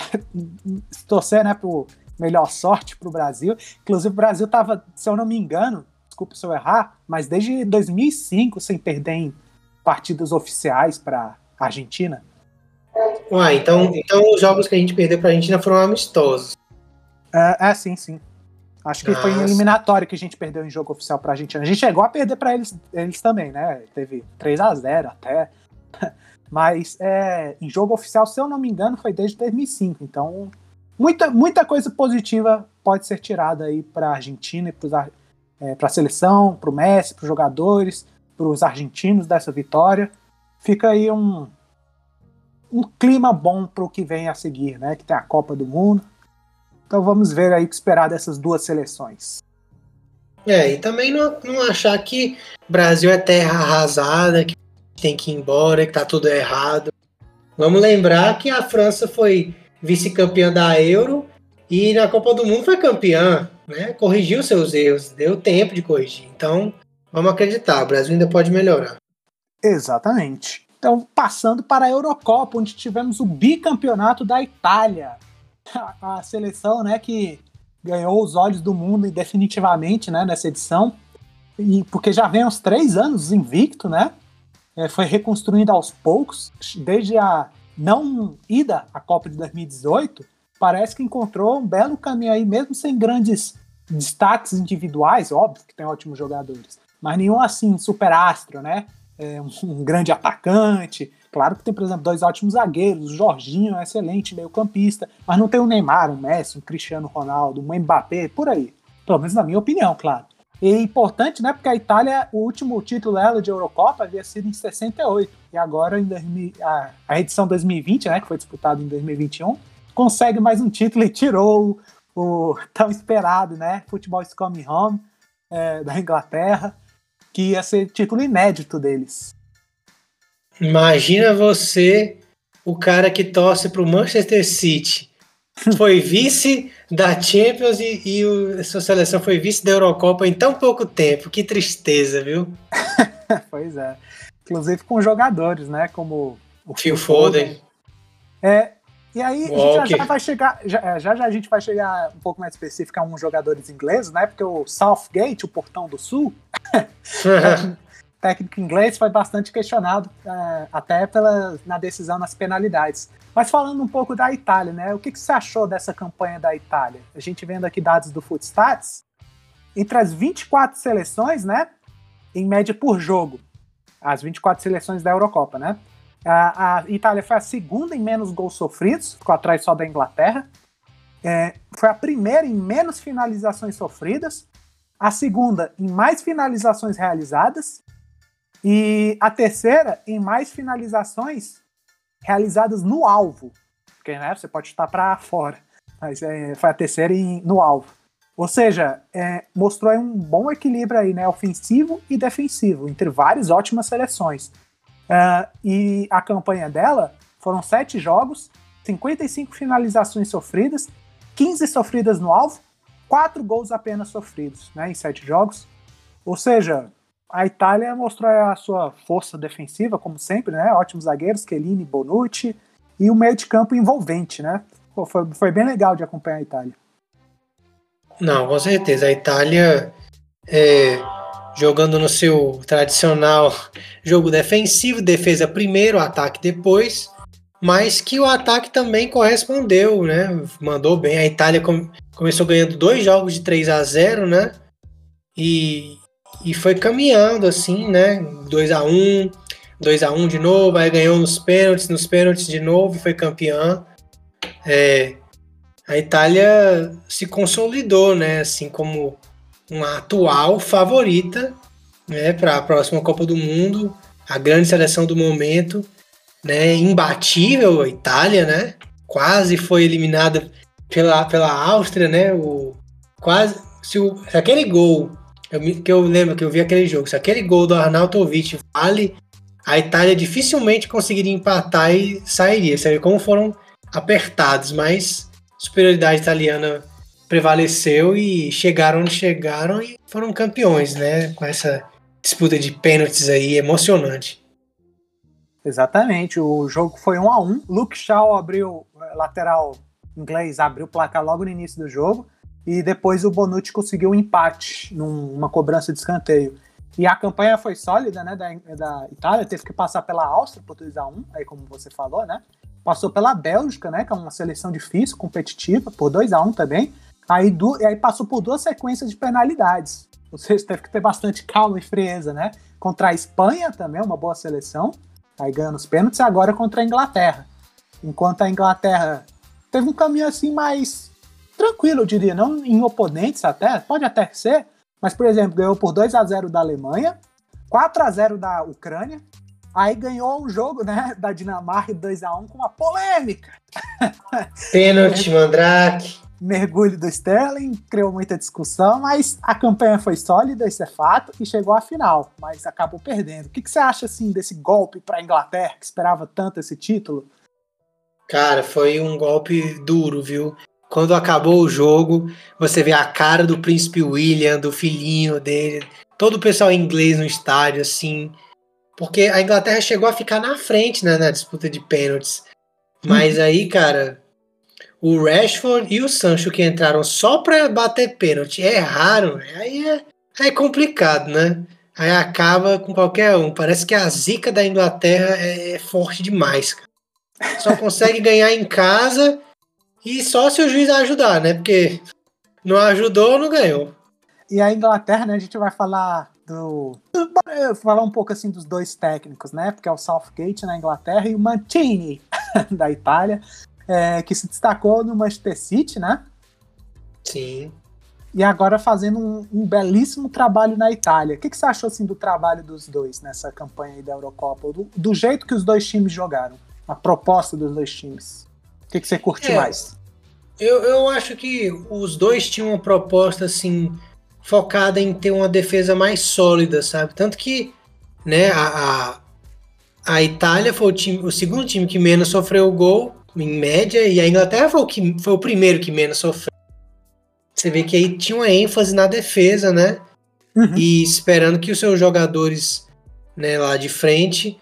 Speaker 1: [laughs] torcer né, pro melhor sorte para o Brasil. Inclusive, o Brasil estava, se eu não me engano, desculpe se eu errar, mas desde 2005 sem perder em partidas oficiais para Argentina.
Speaker 2: Ué, então, então os jogos que a gente perdeu para a Argentina foram amistosos.
Speaker 1: É, é, sim, sim. Acho que Nossa. foi em eliminatório que a gente perdeu em jogo oficial para a Argentina. A gente chegou a perder para eles, eles também, né? Teve 3 a 0 até. [laughs] Mas é, em jogo oficial, se eu não me engano, foi desde 2005. Então muita, muita coisa positiva pode ser tirada aí para a Argentina e para é, a seleção, para o Messi, para os jogadores, para os argentinos dessa vitória. Fica aí um, um clima bom para o que vem a seguir, né? Que tem a Copa do Mundo. Então vamos ver aí o que esperar dessas duas seleções.
Speaker 2: É, e também não, não achar que Brasil é terra arrasada, que tem que ir embora, que tá tudo errado. Vamos lembrar que a França foi vice-campeã da Euro e na Copa do Mundo foi campeã, né? Corrigiu seus erros, deu tempo de corrigir. Então, vamos acreditar, o Brasil ainda pode melhorar.
Speaker 1: Exatamente. Então, passando para a Eurocopa, onde tivemos o bicampeonato da Itália. [laughs] A, seleção, né, que ganhou os olhos do mundo definitivamente, né, nessa edição. E porque já vem uns três anos invicto, né? É, foi reconstruindo aos poucos, desde a não ida à Copa de 2018, parece que encontrou um belo caminho aí, mesmo sem grandes destaques individuais, óbvio que tem ótimos jogadores, mas nenhum assim super astro, né? É, um, grande atacante. Claro que tem, por exemplo, dois ótimos zagueiros, o Jorginho é excelente meio-campista, mas não tem o Neymar, um Messi, um Cristiano Ronaldo, um Mbappé, por aí. Pelo menos na minha opinião, claro. E é importante, né? Porque a Itália, o último título dela de Eurocopa havia sido em 68. E agora, em 2000, a, a edição 2020, né? Que foi disputada em 2021, consegue mais um título e tirou o, o tão esperado, né? Futebol is Home é, da Inglaterra, que ia ser título inédito deles.
Speaker 2: Imagina você, o cara que torce para o Manchester City, foi vice da Champions e, e o, sua seleção foi vice da Eurocopa em tão pouco tempo. Que tristeza, viu? [laughs]
Speaker 1: pois é. Inclusive com jogadores, né? Como
Speaker 2: o Phil Foden.
Speaker 1: É, e aí a gente já, já, vai chegar, já, é, já, já a gente vai chegar um pouco mais específico a uns jogadores ingleses, né? Porque o Southgate, o Portão do Sul, [laughs] técnico inglês, foi bastante questionado é, até pela, na decisão nas penalidades. Mas falando um pouco da Itália, né? O que, que você achou dessa campanha da Itália? A gente vendo aqui dados do Footstats, entre as 24 seleções, né? Em média por jogo, as 24 seleções da Eurocopa, né? A, a Itália foi a segunda em menos gols sofridos, ficou atrás só da Inglaterra. É, foi a primeira em menos finalizações sofridas, a segunda em mais finalizações realizadas e a terceira em mais finalizações realizadas no alvo. Porque né, você pode estar para fora, mas é, foi a terceira em, no alvo. Ou seja, é, mostrou um bom equilíbrio aí, né, ofensivo e defensivo, entre várias ótimas seleções. Uh, e a campanha dela foram sete jogos, 55 finalizações sofridas, 15 sofridas no alvo, quatro gols apenas sofridos né, em sete jogos. Ou seja, a Itália mostrou a sua força defensiva, como sempre, né? Ótimos zagueiros, Chiellini, Bonucci, e o meio de campo envolvente, né? Pô, foi, foi bem legal de acompanhar a Itália.
Speaker 2: Não, com certeza. A Itália é, jogando no seu tradicional jogo defensivo, defesa primeiro, ataque depois, mas que o ataque também correspondeu, né? Mandou bem. A Itália com, começou ganhando dois jogos de 3 a 0 né? E, e foi caminhando assim, né? 2 a 1 2 a 1 de novo, aí ganhou nos pênaltis, nos pênaltis de novo foi campeã. É, a Itália se consolidou, né? Assim como uma atual favorita né, para a próxima Copa do Mundo, a grande seleção do momento, né, imbatível a Itália, né? Quase foi eliminada pela, pela Áustria, né? O, quase se, o, se aquele gol eu, que eu lembro que eu vi aquele jogo, se aquele gol do Arnautovic vale, a Itália dificilmente conseguiria empatar e sairia. Você vê como foram apertados, mas a superioridade italiana prevaleceu e chegaram onde chegaram e foram campeões, né? Com essa disputa de pênaltis aí emocionante.
Speaker 1: Exatamente, o jogo foi um a um. Luke Shaw abriu, eh, lateral inglês, abriu o placar logo no início do jogo e depois o Bonucci conseguiu um empate numa cobrança de escanteio. E a campanha foi sólida, né, da, da Itália, teve que passar pela Áustria por 2 a 1 aí como você falou, né? Passou pela Bélgica, né, que é uma seleção difícil, competitiva, por 2 a 1 também. Aí, do, aí passou por duas sequências de penalidades. Ou seja, teve que ter bastante calma e frieza, né? Contra a Espanha também, uma boa seleção, aí ganhando os pênaltis, e agora contra a Inglaterra. Enquanto a Inglaterra teve um caminho assim mais tranquilo, eu diria, não em oponentes até, pode até ser, mas, por exemplo, ganhou por 2 a 0 da Alemanha, 4 a 0 da Ucrânia, aí ganhou um jogo, né, [laughs] da Dinamarca 2 a 1 com uma polêmica. [laughs]
Speaker 2: Pênalti, Mandrake
Speaker 1: mergulho do Sterling, criou muita discussão, mas a campanha foi sólida, isso é fato, e chegou à final, mas acabou perdendo. O que, que você acha assim desse golpe para a Inglaterra, que esperava tanto esse título?
Speaker 2: Cara, foi um golpe duro, viu? Quando acabou o jogo, você vê a cara do príncipe William, do filhinho dele, todo o pessoal inglês no estádio, assim. Porque a Inglaterra chegou a ficar na frente né, na disputa de pênaltis. Mas aí, cara, o Rashford e o Sancho que entraram só para bater pênalti erraram, aí é, é complicado, né? Aí acaba com qualquer um. Parece que a zica da Inglaterra é, é forte demais, cara. Só consegue ganhar em casa e só se o juiz ajudar, né? Porque Não ajudou, não ganhou.
Speaker 1: E a Inglaterra, né, a gente vai falar do. falar um pouco assim dos dois técnicos, né? Porque é o Southgate na Inglaterra e o Mancini [laughs] da Itália, é, que se destacou no Manchester City, né?
Speaker 2: Sim.
Speaker 1: E agora fazendo um, um belíssimo trabalho na Itália. O que, que, você achou assim do trabalho dos dois nessa campanha da Eurocopa? Do, do, jeito que os dois times jogaram, a proposta dos dois times. O que, que você curtiu é, mais?
Speaker 2: Eu, eu acho que os dois tinham uma proposta assim focada em ter uma defesa mais sólida, sabe? Tanto que, né, a, a, a Itália foi o, time, o segundo time que menos sofreu gol, em média, e a Inglaterra foi o, que, foi o primeiro que menos sofreu. Você vê que aí tinha uma ênfase na defesa, né? Uhum. E esperando que os seus jogadores né, lá de frente,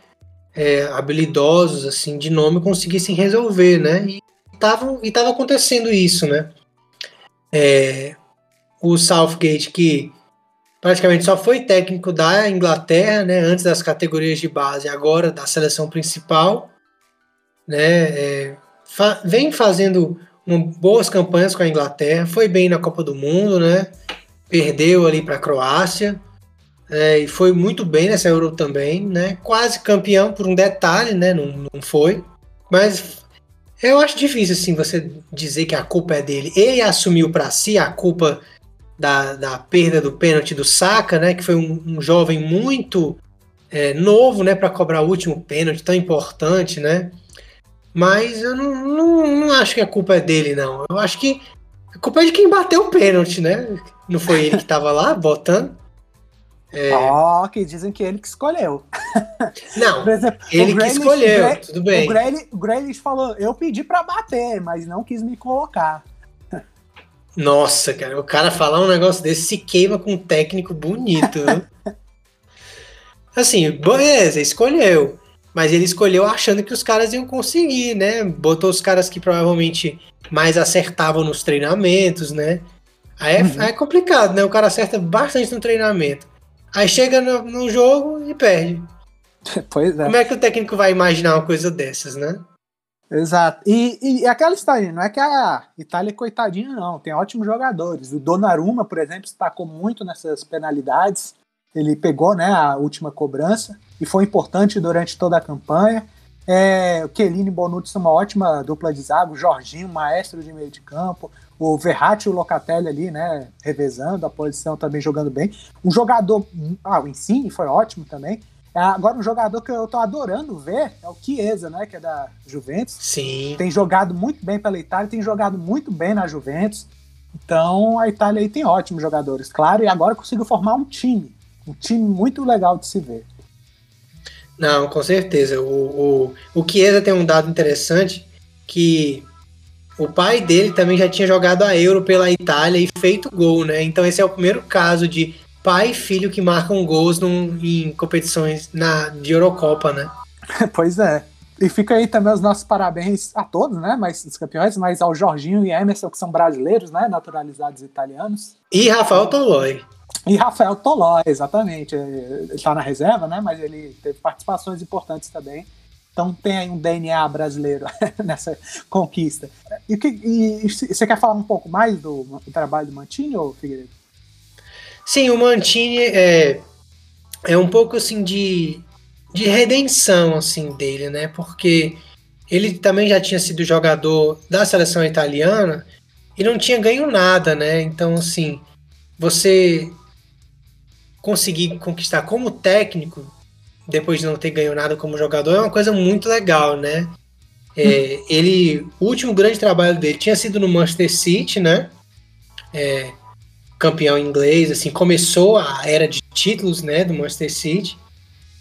Speaker 2: é, habilidosos, assim, de nome, conseguissem resolver, né? E tava, e tava acontecendo isso, né? É, o Southgate, que praticamente só foi técnico da Inglaterra, né, antes das categorias de base, agora da seleção principal, né, é, fa vem fazendo uma, boas campanhas com a Inglaterra, foi bem na Copa do Mundo, né, perdeu ali para a Croácia, é, e foi muito bem nessa Euro também, né, quase campeão por um detalhe, né, não, não foi, mas eu acho difícil assim você dizer que a culpa é dele. Ele assumiu para si a culpa da, da perda do pênalti do Saka, né? Que foi um, um jovem muito é, novo, né? Para cobrar o último pênalti tão importante, né? Mas eu não, não, não, acho que a culpa é dele, não. Eu acho que a culpa é de quem bateu o pênalti, né? Não foi ele que estava lá botando.
Speaker 1: É... Oh, que dizem que ele que escolheu.
Speaker 2: Não, [laughs] exemplo, ele que escolheu, tudo bem.
Speaker 1: O Grealish falou, eu pedi para bater, mas não quis me colocar.
Speaker 2: Nossa, cara, o cara falar um negócio desse se queima com um técnico bonito. [laughs] assim, beleza, escolheu. Mas ele escolheu achando que os caras iam conseguir, né? Botou os caras que provavelmente mais acertavam nos treinamentos, né? Aí é, uhum. é complicado, né? O cara acerta bastante no treinamento. Aí chega no, no jogo e perde. [laughs]
Speaker 1: Pois é.
Speaker 2: Como é que o técnico vai imaginar uma coisa dessas, né?
Speaker 1: Exato. E, e aquela história, não é que a Itália é coitadinha, não. Tem ótimos jogadores. O Donnarumma, por exemplo, destacou muito nessas penalidades. Ele pegou né, a última cobrança e foi importante durante toda a campanha. É, o Chiellini e Bonucci são uma ótima dupla de zaga. O Jorginho, maestro de meio de campo. O Verratti e o Locatelli ali, né, revezando a posição, também jogando bem. Um jogador... Ah, o Insigne foi ótimo também. É, agora, um jogador que eu tô adorando ver é o Chiesa, né? Que é da Juventus.
Speaker 2: Sim.
Speaker 1: Tem jogado muito bem pela Itália, tem jogado muito bem na Juventus. Então, a Itália aí tem ótimos jogadores, claro, e agora conseguiu formar um time. Um time muito legal de se ver.
Speaker 2: Não, com certeza. O, o, o Chiesa tem um dado interessante que o pai dele também já tinha jogado a Euro pela Itália e feito gol, né? Então esse é o primeiro caso de pai e filho que marcam gols num, em competições na, de Eurocopa, né? [laughs]
Speaker 1: pois é. E fica aí também os nossos parabéns a todos, né? Mas os campeões, mas ao Jorginho e Emerson, que são brasileiros, né? Naturalizados italianos.
Speaker 2: E Rafael Tolói.
Speaker 1: E Rafael Tolói, exatamente. Ele está na reserva, né? Mas ele teve participações importantes também. Então tem aí um DNA brasileiro [laughs] nessa conquista. E, e, e, você quer falar um pouco mais do, do trabalho do Mantini, ou Figueiredo?
Speaker 2: Sim, o Mantini é, é um pouco assim de, de redenção assim dele, né? Porque ele também já tinha sido jogador da seleção italiana e não tinha ganho nada, né? Então, assim, você conseguir conquistar como técnico depois de não ter ganho nada como jogador é uma coisa muito legal, né? É, ele, o último grande trabalho dele tinha sido no Manchester City, né? É, campeão inglês, assim, começou a era de títulos, né, do Manchester City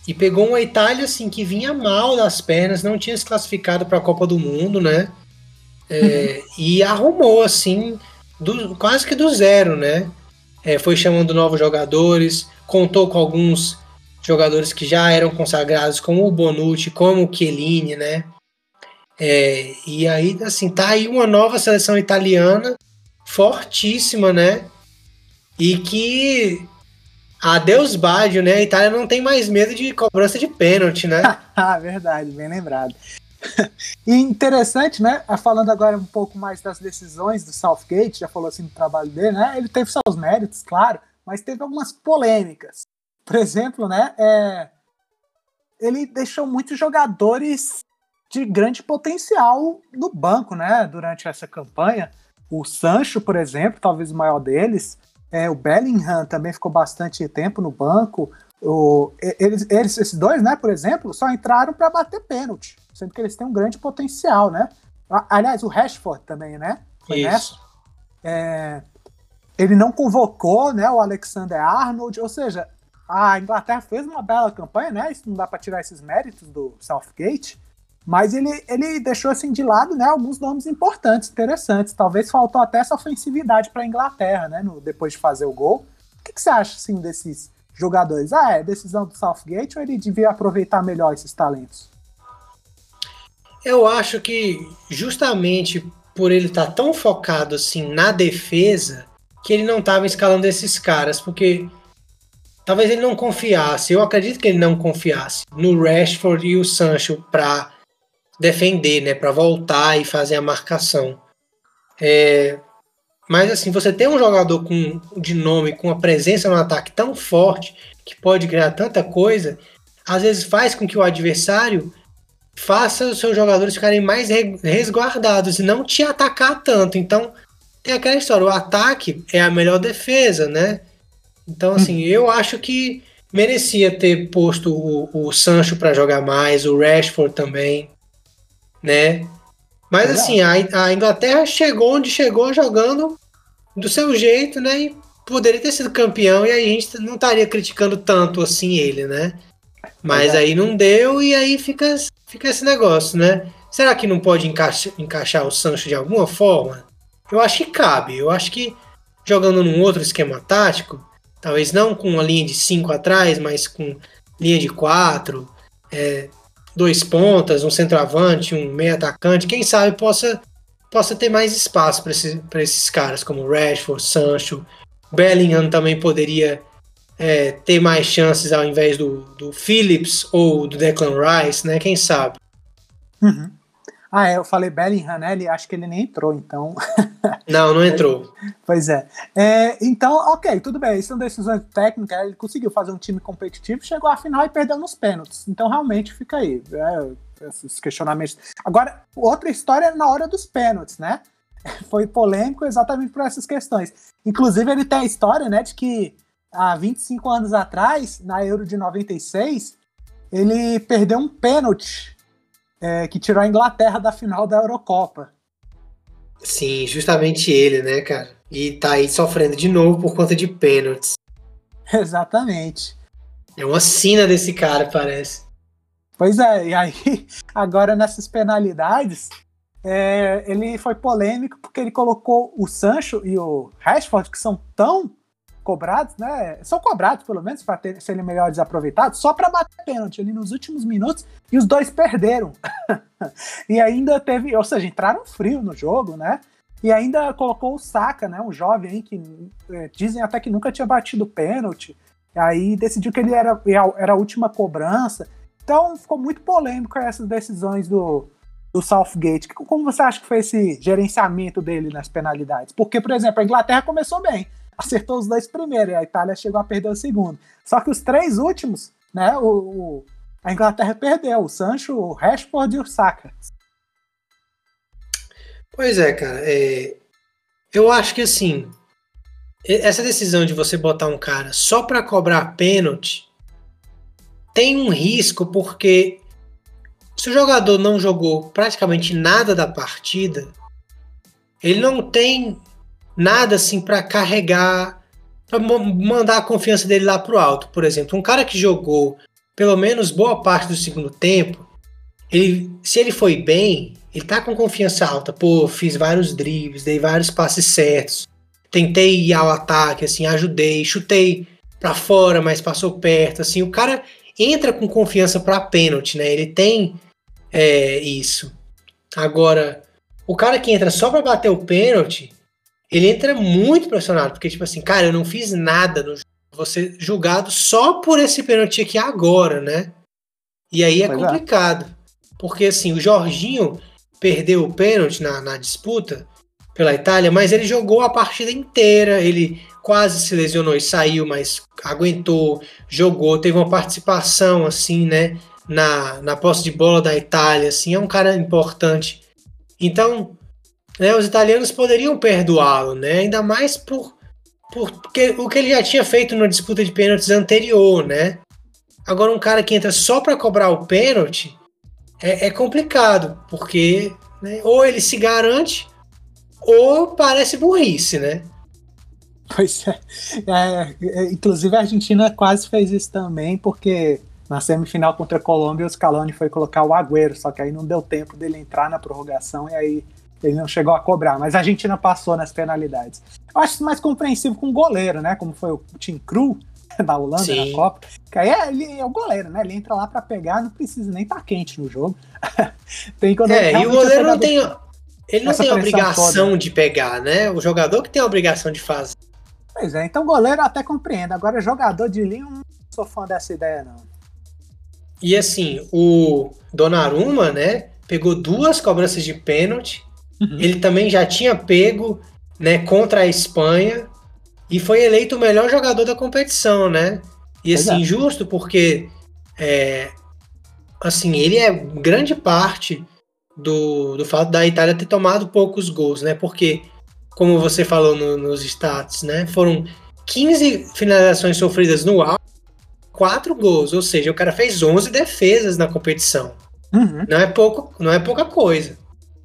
Speaker 2: e pegou uma Itália assim que vinha mal das pernas, não tinha se classificado para a Copa do Mundo, né? É. E arrumou assim, do, quase que do zero, né? É, foi chamando novos jogadores, contou com alguns jogadores que já eram consagrados, como o Bonucci, como o Chiellini, né? É, e aí, assim, tá aí uma nova seleção italiana fortíssima, né? E que a Deus Baggio, né? A Itália não tem mais medo de cobrança de pênalti, né? [laughs]
Speaker 1: ah, verdade, bem lembrado. [laughs] e interessante, né? Falando agora um pouco mais das decisões do Southgate, já falou assim do trabalho dele, né? Ele teve seus méritos, claro, mas teve algumas polêmicas. Por exemplo, né? É, ele deixou muitos jogadores de grande potencial no banco, né? Durante essa campanha. O Sancho, por exemplo, talvez o maior deles. É, o Bellingham também ficou bastante tempo no banco. O, eles, eles, esses dois, né, por exemplo, só entraram para bater pênalti, sendo que eles têm um grande potencial, né? Aliás, o Rashford também, né?
Speaker 2: Foi Isso.
Speaker 1: É, ele não convocou, né, o Alexander Arnold, ou seja, a Inglaterra fez uma bela campanha, né? Isso não dá para tirar esses méritos do Southgate, mas ele, ele deixou assim de lado, né, alguns nomes importantes, interessantes. Talvez faltou até essa ofensividade para a Inglaterra, né, no, depois de fazer o gol. O que, que, você acha assim desses jogadores? Ah, é decisão do Southgate ou ele devia aproveitar melhor esses talentos?
Speaker 2: Eu acho que justamente por ele estar tá tão focado assim na defesa que ele não estava escalando esses caras, porque talvez ele não confiasse. Eu acredito que ele não confiasse no Rashford e o Sancho para defender, né, para voltar e fazer a marcação. É, mas assim, você tem um jogador com de nome, com uma presença no ataque tão forte que pode criar tanta coisa, às vezes faz com que o adversário faça os seus jogadores ficarem mais resguardados e não te atacar tanto. Então, tem aquela história, o ataque é a melhor defesa, né? Então, assim, hum. eu acho que merecia ter posto o, o Sancho para jogar mais, o Rashford também né? Mas é assim, a, a, Inglaterra chegou onde chegou jogando do seu jeito, né? E poderia ter sido campeão e aí a gente não estaria criticando tanto assim ele, né? Mas é aí não deu e aí fica, fica esse negócio, né? Será que não pode encaixa, encaixar o Sancho de alguma forma? Eu acho que cabe. Eu acho que jogando num outro esquema tático, talvez não com uma linha de 5 atrás, mas com linha de 4, é, dois pontas, um centroavante, um meio atacante, quem sabe possa, possa ter mais espaço para esse, esses caras, como Rashford, Sancho. Bellingham também poderia é, ter mais chances ao invés do, do Phillips ou do Declan Rice, né? Quem sabe?
Speaker 1: Uhum. Ah, é, eu falei Bellingham, né? Ele, acho que ele nem entrou, então. [laughs]
Speaker 2: Não, não entrou.
Speaker 1: pois é. é. Então, ok, tudo bem. Isso são decisões técnicas. Ele conseguiu fazer um time competitivo, chegou à final e perdeu nos pênaltis. Então, realmente, fica aí. É, esses questionamentos. Agora, outra história é na hora dos pênaltis, né? [laughs] Foi polêmico exatamente por essas questões. Inclusive, ele tem a história, né, de que há 25 anos atrás, na Euro de 96, ele perdeu um pênalti é, que tirou a Inglaterra da final da Eurocopa.
Speaker 2: Sim, justamente ele, né, cara? E tá aí sofrendo de novo por conta de pênaltis. [laughs]
Speaker 1: Exatamente.
Speaker 2: É uma sina desse cara, parece.
Speaker 1: Pois é, e aí, [laughs] agora nessas penalidades, é, ele foi polêmico porque ele colocou o Sancho e o Rashford, que são tão cobrados, né? São cobrados, pelo menos, para serem melhor desaproveitados, só para bater pênalti ali nos últimos minutos e os dois perderam. [laughs] e ainda teve, ou seja, entraram frio no jogo, né? E ainda colocou o Saka, né? Um jovem aí que é, dizem até que nunca tinha batido pênalti. Aí decidiu que ele era, era a última cobrança. Então ficou muito polêmico essas decisões do, do Southgate. Como você acha que foi esse gerenciamento dele nas penalidades? Porque, por exemplo, a Inglaterra começou bem acertou os dois primeiros, e a Itália chegou a perder o segundo. Só que os três últimos, né, o, o a Inglaterra perdeu, o Sancho, o Rashford e o Saka.
Speaker 2: Pois é, cara, é, eu acho que assim, essa decisão de você botar um cara só para cobrar pênalti tem um risco porque se o jogador não jogou praticamente nada da partida, ele não tem nada assim para carregar, para mandar a confiança dele lá pro alto. Por exemplo, um cara que jogou pelo menos boa parte do segundo tempo, ele, se ele foi bem, ele tá com confiança alta. Pô, fiz vários dribles, dei vários passes certos, tentei ir ao ataque, assim, ajudei, chutei para fora, mas passou perto, assim, o cara entra com confiança para pênalti, né? Ele tem é, isso. Agora, o cara que entra só para bater o pênalti, ele entra muito pressionado, porque, tipo assim, cara, eu não fiz nada no jogo. Vou ser julgado só por esse pênalti aqui agora, né? E aí é pois é. complicado. É. porque assim, o Jorginho perdeu o pênalti na, na disputa pela Itália, mas ele jogou a partida inteira, ele quase se lesionou e saiu, mas aguentou, jogou, teve uma participação assim, né, na, na posse de bola da Itália, assim, é um cara importante. Então, né, os italianos poderiam perdoá-lo, né, ainda mais por, por porque o que ele já tinha feito na disputa de pênaltis anterior, né? Agora um cara que entra só para cobrar o pênalti é, é complicado, porque né, ou ele se garante ou parece burrice, né?
Speaker 1: Pois é. é. é. Inclusive a Argentina quase fez isso também, porque na semifinal contra a Colômbia o Scaloni foi colocar o Agüero, só que aí não deu tempo dele entrar na prorrogação e aí ele não chegou a cobrar. Mas a Argentina passou nas penalidades. Eu acho isso mais compreensivo com o goleiro, né? Como foi o Tim Cru [laughs] da Holanda Sim. na Copa. Que aí é, ele é o goleiro, né? Ele entra lá para pegar, não precisa nem estar tá quente no jogo. [laughs]
Speaker 2: tem quando é, e o goleiro não tem. Ele não tem a obrigação toda. de pegar, né? O jogador que tem a obrigação de fazer.
Speaker 1: Pois é, então goleiro até compreendo. Agora, jogador de linha, não sou fã dessa ideia, não.
Speaker 2: E assim, o Donnarumma, né, pegou duas cobranças de pênalti. Ele também já tinha pego, né, contra a Espanha e foi eleito o melhor jogador da competição, né? E assim, Exato. justo porque é, assim, ele é grande parte do, do fato da Itália ter tomado poucos gols, né? Porque como você falou no, nos stats, né? Foram 15 finalizações sofridas no alto, 4 gols, ou seja, o cara fez 11 defesas na competição. Uhum. Não, é pouco, não é pouca coisa.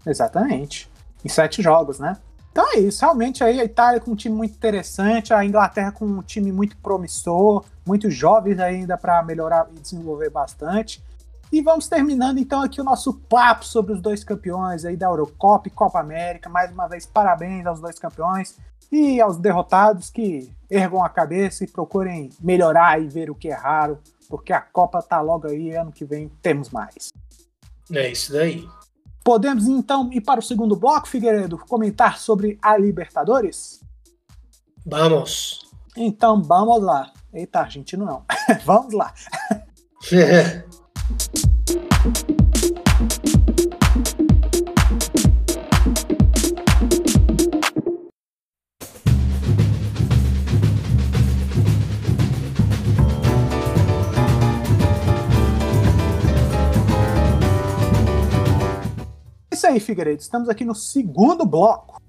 Speaker 1: Exatamente. Em sete jogos, né? Então é isso, realmente aí a Itália com um time muito interessante, a Inglaterra com um time muito promissor, muitos jovens ainda para melhorar e desenvolver bastante. E vamos terminando então aqui o nosso papo sobre os dois campeões aí da Eurocopa e Copa América. Mais uma vez, parabéns aos dois campeões e aos derrotados que ergam a cabeça e procurem melhorar e ver o que erraram, porque a Copa tá logo aí, ano que vem temos mais.
Speaker 2: É isso daí.
Speaker 1: Podemos então ir para o segundo bloco, Figueiredo, comentar sobre a Libertadores?
Speaker 2: Vamos.
Speaker 1: Então vamos lá. Eita, argentino não. [laughs] vamos lá. [laughs] isso aí, Figueiredo. Estamos aqui no segundo bloco,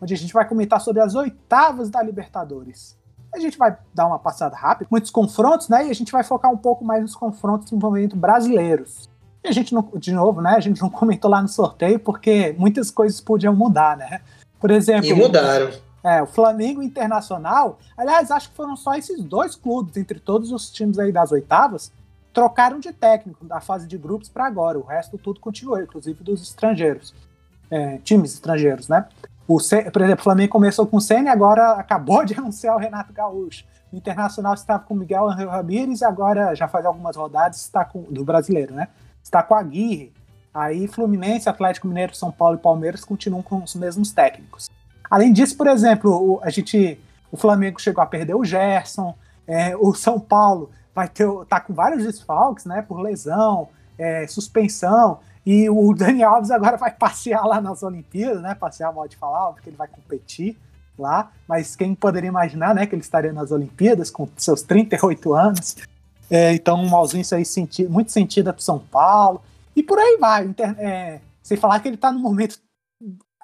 Speaker 1: onde a gente vai comentar sobre as oitavas da Libertadores. A gente vai dar uma passada rápida, muitos confrontos, né? E a gente vai focar um pouco mais nos confrontos de envolvimento brasileiros. E a gente não, de novo, né? A gente não comentou lá no sorteio porque muitas coisas podiam mudar, né? Por exemplo.
Speaker 2: E mudaram.
Speaker 1: É, o Flamengo Internacional. Aliás, acho que foram só esses dois clubes, entre todos os times aí das oitavas, trocaram de técnico da fase de grupos para agora. O resto tudo continuou, inclusive dos estrangeiros. É, times estrangeiros, né? O, por exemplo, o Flamengo começou com o Senna e agora acabou de [laughs] anunciar o Renato Gaúcho. O Internacional estava com o Miguel Angel Ramírez e agora, já faz algumas rodadas, está com do brasileiro, né? Está com a Aguirre. Aí Fluminense, Atlético Mineiro, São Paulo e Palmeiras continuam com os mesmos técnicos. Além disso, por exemplo, o, a gente, o Flamengo chegou a perder o Gerson, é, o São Paulo vai ter, tá com vários desfalques, né, por lesão, é, suspensão, e o [laughs] Dani Alves agora vai passear lá nas Olimpíadas, né, passear, modo de falar, porque ele vai competir lá, mas quem poderia imaginar, né, que ele estaria nas Olimpíadas com seus 38 anos, é, então uma ausência aí senti muito sentida para São Paulo, e por aí vai, é, sem falar que ele está no momento,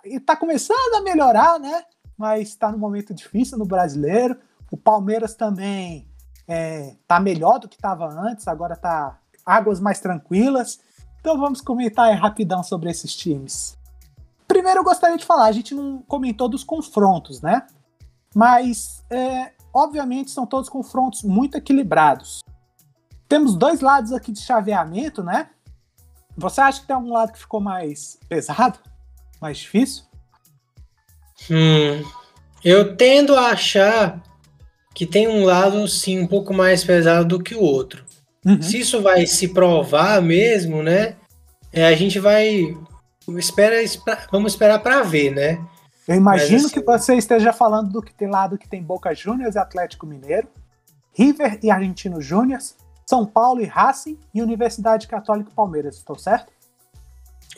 Speaker 1: está começando a melhorar, né, mas está no momento difícil no brasileiro, o Palmeiras também é, tá melhor do que estava antes, agora tá águas mais tranquilas. Então vamos comentar rapidão sobre esses times. Primeiro eu gostaria de falar, a gente não comentou dos confrontos, né? Mas, é, obviamente, são todos confrontos muito equilibrados. Temos dois lados aqui de chaveamento, né? Você acha que tem algum lado que ficou mais pesado? Mais difícil?
Speaker 2: Hum, eu tendo a achar que tem um lado sim um pouco mais pesado do que o outro. Uhum. Se isso vai se provar mesmo, né? É, a gente vai espera, vamos esperar para ver, né?
Speaker 1: Eu imagino assim, que você esteja falando do que tem lado que tem Boca Juniors e Atlético Mineiro, River e Argentino Júnior, São Paulo e Racing e Universidade Católica Palmeiras, estou certo?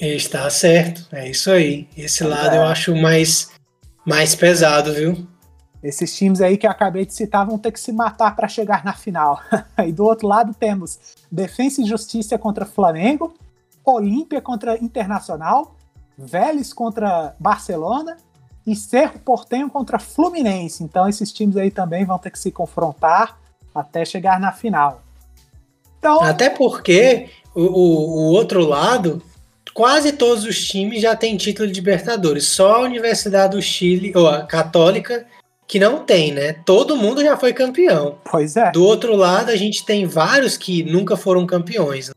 Speaker 2: Está certo, é isso aí. Esse lado é. eu acho mais, mais pesado, viu?
Speaker 1: Esses times aí que eu acabei de citar vão ter que se matar para chegar na final. [laughs] e do outro lado temos Defensa e Justiça contra Flamengo, Olímpia contra Internacional, Vélez contra Barcelona e Cerro Portenho contra Fluminense. Então esses times aí também vão ter que se confrontar até chegar na final.
Speaker 2: Então, até porque o, o, o outro lado, quase todos os times já têm título de Libertadores. Só a Universidade do Chile, ou a Católica, que não tem, né? Todo mundo já foi campeão.
Speaker 1: Pois é.
Speaker 2: Do outro lado, a gente tem vários que nunca foram campeões. Né?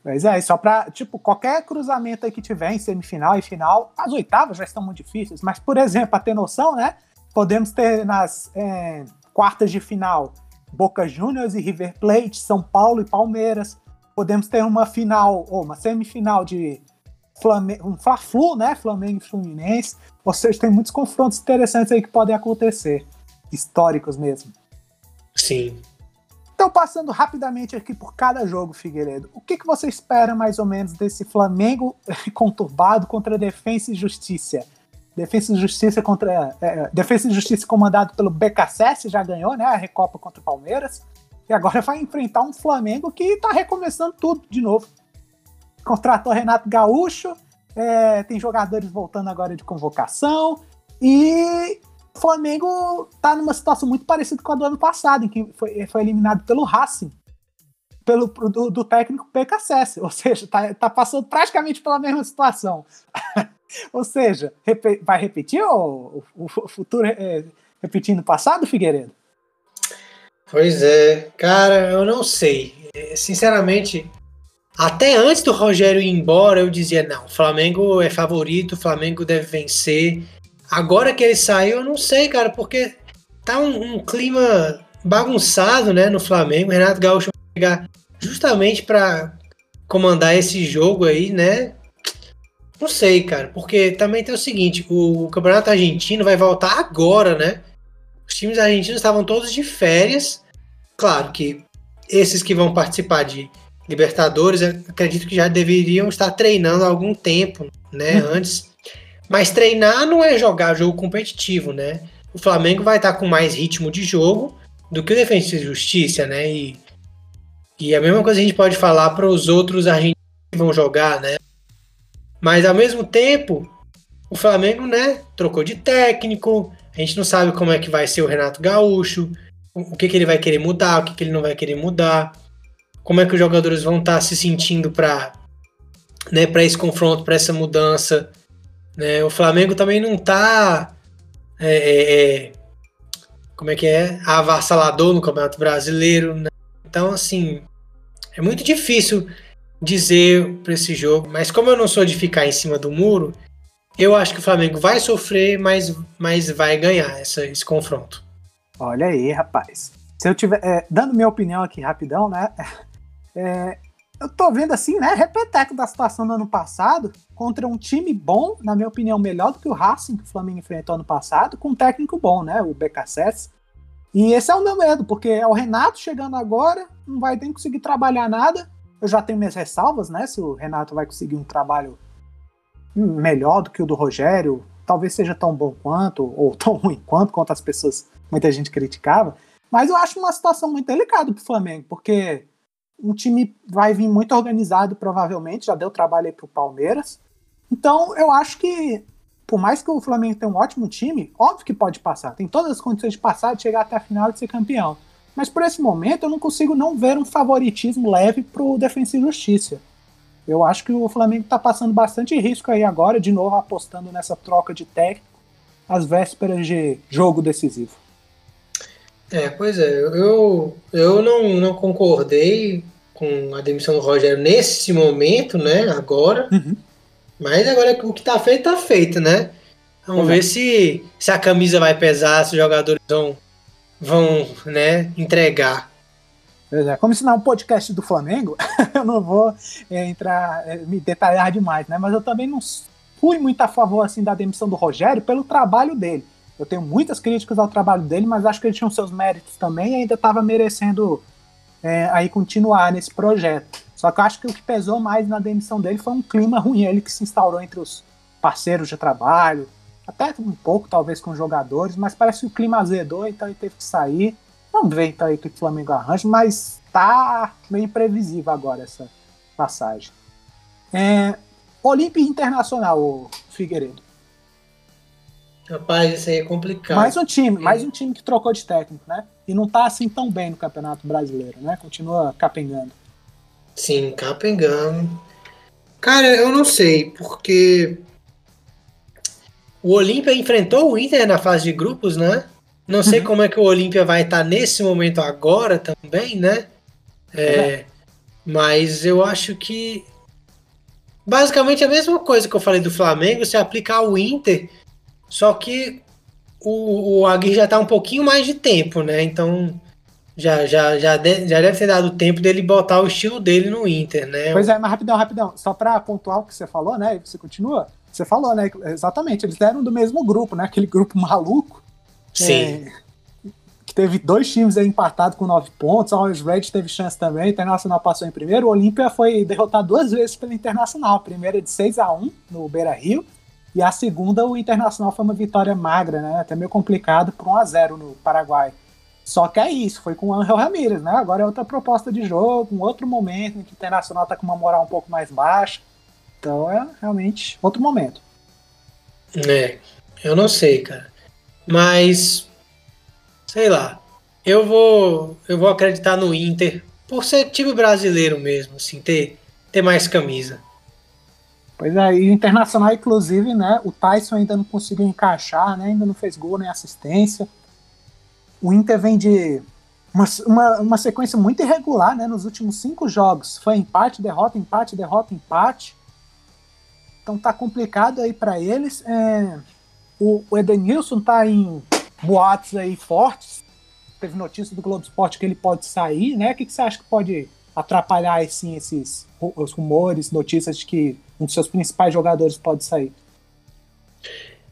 Speaker 1: Pois é, só pra, tipo, qualquer cruzamento aí que tiver em semifinal e final, as oitavas já estão muito difíceis, mas, por exemplo, pra ter noção, né? Podemos ter nas é, quartas de final Boca Juniors e River Plate, São Paulo e Palmeiras. Podemos ter uma final, ou uma semifinal de Flamengo, um Fla-Flu, né? Flamengo e Fluminense. Ou seja, tem muitos confrontos interessantes aí que podem acontecer, históricos mesmo.
Speaker 2: Sim.
Speaker 1: Então, passando rapidamente aqui por cada jogo, Figueiredo, o que, que você espera mais ou menos desse Flamengo [laughs] conturbado contra Defensa e Justiça? Defesa e Justiça contra. É, é Defesa e Justiça comandado pelo BKSS, já ganhou, né? A Recopa contra o Palmeiras. E agora vai enfrentar um Flamengo que tá recomeçando tudo de novo. Contratou Renato Gaúcho, é, tem jogadores voltando agora de convocação. E o Flamengo tá numa situação muito parecida com a do ano passado, em que foi, foi eliminado pelo Racing, pelo, do, do técnico PKSS. Ou seja, tá, tá passando praticamente pela mesma situação. [laughs] ou seja, rep, vai repetir o, o, o futuro é, repetindo o passado, Figueiredo?
Speaker 2: Pois é, cara, eu não sei. É, sinceramente, até antes do Rogério ir embora, eu dizia: não, o Flamengo é favorito, o Flamengo deve vencer. Agora que ele saiu, eu não sei, cara, porque tá um, um clima bagunçado, né, no Flamengo. Renato Gaúcho vai chegar justamente para comandar esse jogo aí, né? Não sei, cara, porque também tem o seguinte: o Campeonato Argentino vai voltar agora, né? Os times argentinos estavam todos de férias. Claro que esses que vão participar de Libertadores, acredito que já deveriam estar treinando há algum tempo, né, uhum. antes. Mas treinar não é jogar jogo competitivo, né? O Flamengo vai estar com mais ritmo de jogo do que o Defensa e Justiça, né? E, e a mesma coisa a gente pode falar para os outros argentinos que vão jogar, né? Mas ao mesmo tempo, o Flamengo, né, trocou de técnico, a gente não sabe como é que vai ser o Renato Gaúcho, o que, que ele vai querer mudar, o que, que ele não vai querer mudar como é que os jogadores vão estar tá se sentindo para né, para esse confronto, para essa mudança. Né? O Flamengo também não está é, é, é, como é que é avassalador no Campeonato Brasileiro. Né? Então, assim, é muito difícil dizer para esse jogo. Mas como eu não sou de ficar em cima do muro, eu acho que o Flamengo vai sofrer, mas, mas vai ganhar essa, esse confronto.
Speaker 1: Olha aí, rapaz. Se eu tiver é, dando minha opinião aqui rapidão, né? É, eu tô vendo assim, né, repeteco da situação do ano passado, contra um time bom, na minha opinião, melhor do que o Racing que o Flamengo enfrentou ano passado, com um técnico bom, né, o BKSS. E esse é o meu medo, porque é o Renato chegando agora, não vai nem conseguir trabalhar nada. Eu já tenho minhas ressalvas, né, se o Renato vai conseguir um trabalho melhor do que o do Rogério, talvez seja tão bom quanto, ou [laughs] tão ruim quanto, quanto as pessoas, muita gente criticava. Mas eu acho uma situação muito delicada pro Flamengo, porque um time vai vir muito organizado, provavelmente, já deu trabalho aí pro Palmeiras. Então, eu acho que, por mais que o Flamengo tenha um ótimo time, óbvio que pode passar. Tem todas as condições de passar, de chegar até a final e ser campeão. Mas por esse momento, eu não consigo não ver um favoritismo leve pro Defensa e Justiça. Eu acho que o Flamengo está passando bastante risco aí agora, de novo apostando nessa troca de técnico às vésperas de jogo decisivo.
Speaker 2: É, pois é, eu, eu não, não concordei com a demissão do Rogério nesse momento, né? Agora. Uhum. Mas agora o que tá feito, tá feito, né? Vamos uhum. ver se, se a camisa vai pesar, se os jogadores vão, vão né, entregar.
Speaker 1: É, como ensinar um podcast do Flamengo, [laughs] eu não vou é, entrar, é, me detalhar demais, né? Mas eu também não fui muito a favor assim da demissão do Rogério pelo trabalho dele. Eu tenho muitas críticas ao trabalho dele, mas acho que ele tinha os seus méritos também e ainda estava merecendo é, aí continuar nesse projeto. Só que eu acho que o que pesou mais na demissão dele foi um clima ruim ele que se instaurou entre os parceiros de trabalho, até um pouco talvez com os jogadores, mas parece que o clima azedou, então ele teve que sair. Vamos ver então aí o que o Flamengo arranja, mas tá meio imprevisível agora essa passagem. É, Olímpia Internacional, Figueiredo.
Speaker 2: Rapaz, isso aí é complicado.
Speaker 1: Mais um time, mais um time que trocou de técnico, né? E não tá assim tão bem no Campeonato Brasileiro, né? Continua capengando.
Speaker 2: Sim, capengando. Cara, eu não sei, porque o Olímpia enfrentou o Inter na fase de grupos, né? Não sei uhum. como é que o Olímpia vai estar tá nesse momento agora também, né? É, é. Mas eu acho que basicamente a mesma coisa que eu falei do Flamengo se aplicar ao Inter só que o, o Aguirre já está um pouquinho mais de tempo, né? Então já, já, já, de, já deve ter dado tempo dele botar o estilo dele no Inter, né?
Speaker 1: Pois é, mas rapidão, rapidão. Só para pontuar o que você falou, né? E você continua. Você falou, né? Exatamente, eles eram do mesmo grupo, né? Aquele grupo [laughs] maluco.
Speaker 2: Sim.
Speaker 1: É, que teve dois times aí empatados com nove pontos. A Orange Red teve chance também. O Internacional passou em primeiro. O Olímpia foi derrotado duas vezes pelo Internacional. A primeira de 6 a 1 no Beira Rio e a segunda, o Internacional foi uma vitória magra, né? Até meio complicado por 1 a 0 no Paraguai. Só que é isso, foi com o Angel Ramírez, né? Agora é outra proposta de jogo, um outro momento em que o Internacional tá com uma moral um pouco mais baixa. Então é realmente outro momento.
Speaker 2: É, eu não sei, cara. Mas sei lá. Eu vou eu vou acreditar no Inter por ser time brasileiro mesmo, assim, ter ter mais camisa.
Speaker 1: Pois é, e o Internacional, inclusive, né? O Tyson ainda não conseguiu encaixar, né? Ainda não fez gol nem assistência. O Inter vem de uma, uma, uma sequência muito irregular, né? Nos últimos cinco jogos. Foi empate, derrota, empate, derrota, empate. Então tá complicado aí para eles. É, o, o Edenilson tá em boatos aí fortes. Teve notícia do Globo Esporte que ele pode sair, né? O que, que você acha que pode atrapalhar assim, esses os rumores, notícias de que um dos seus principais jogadores pode sair.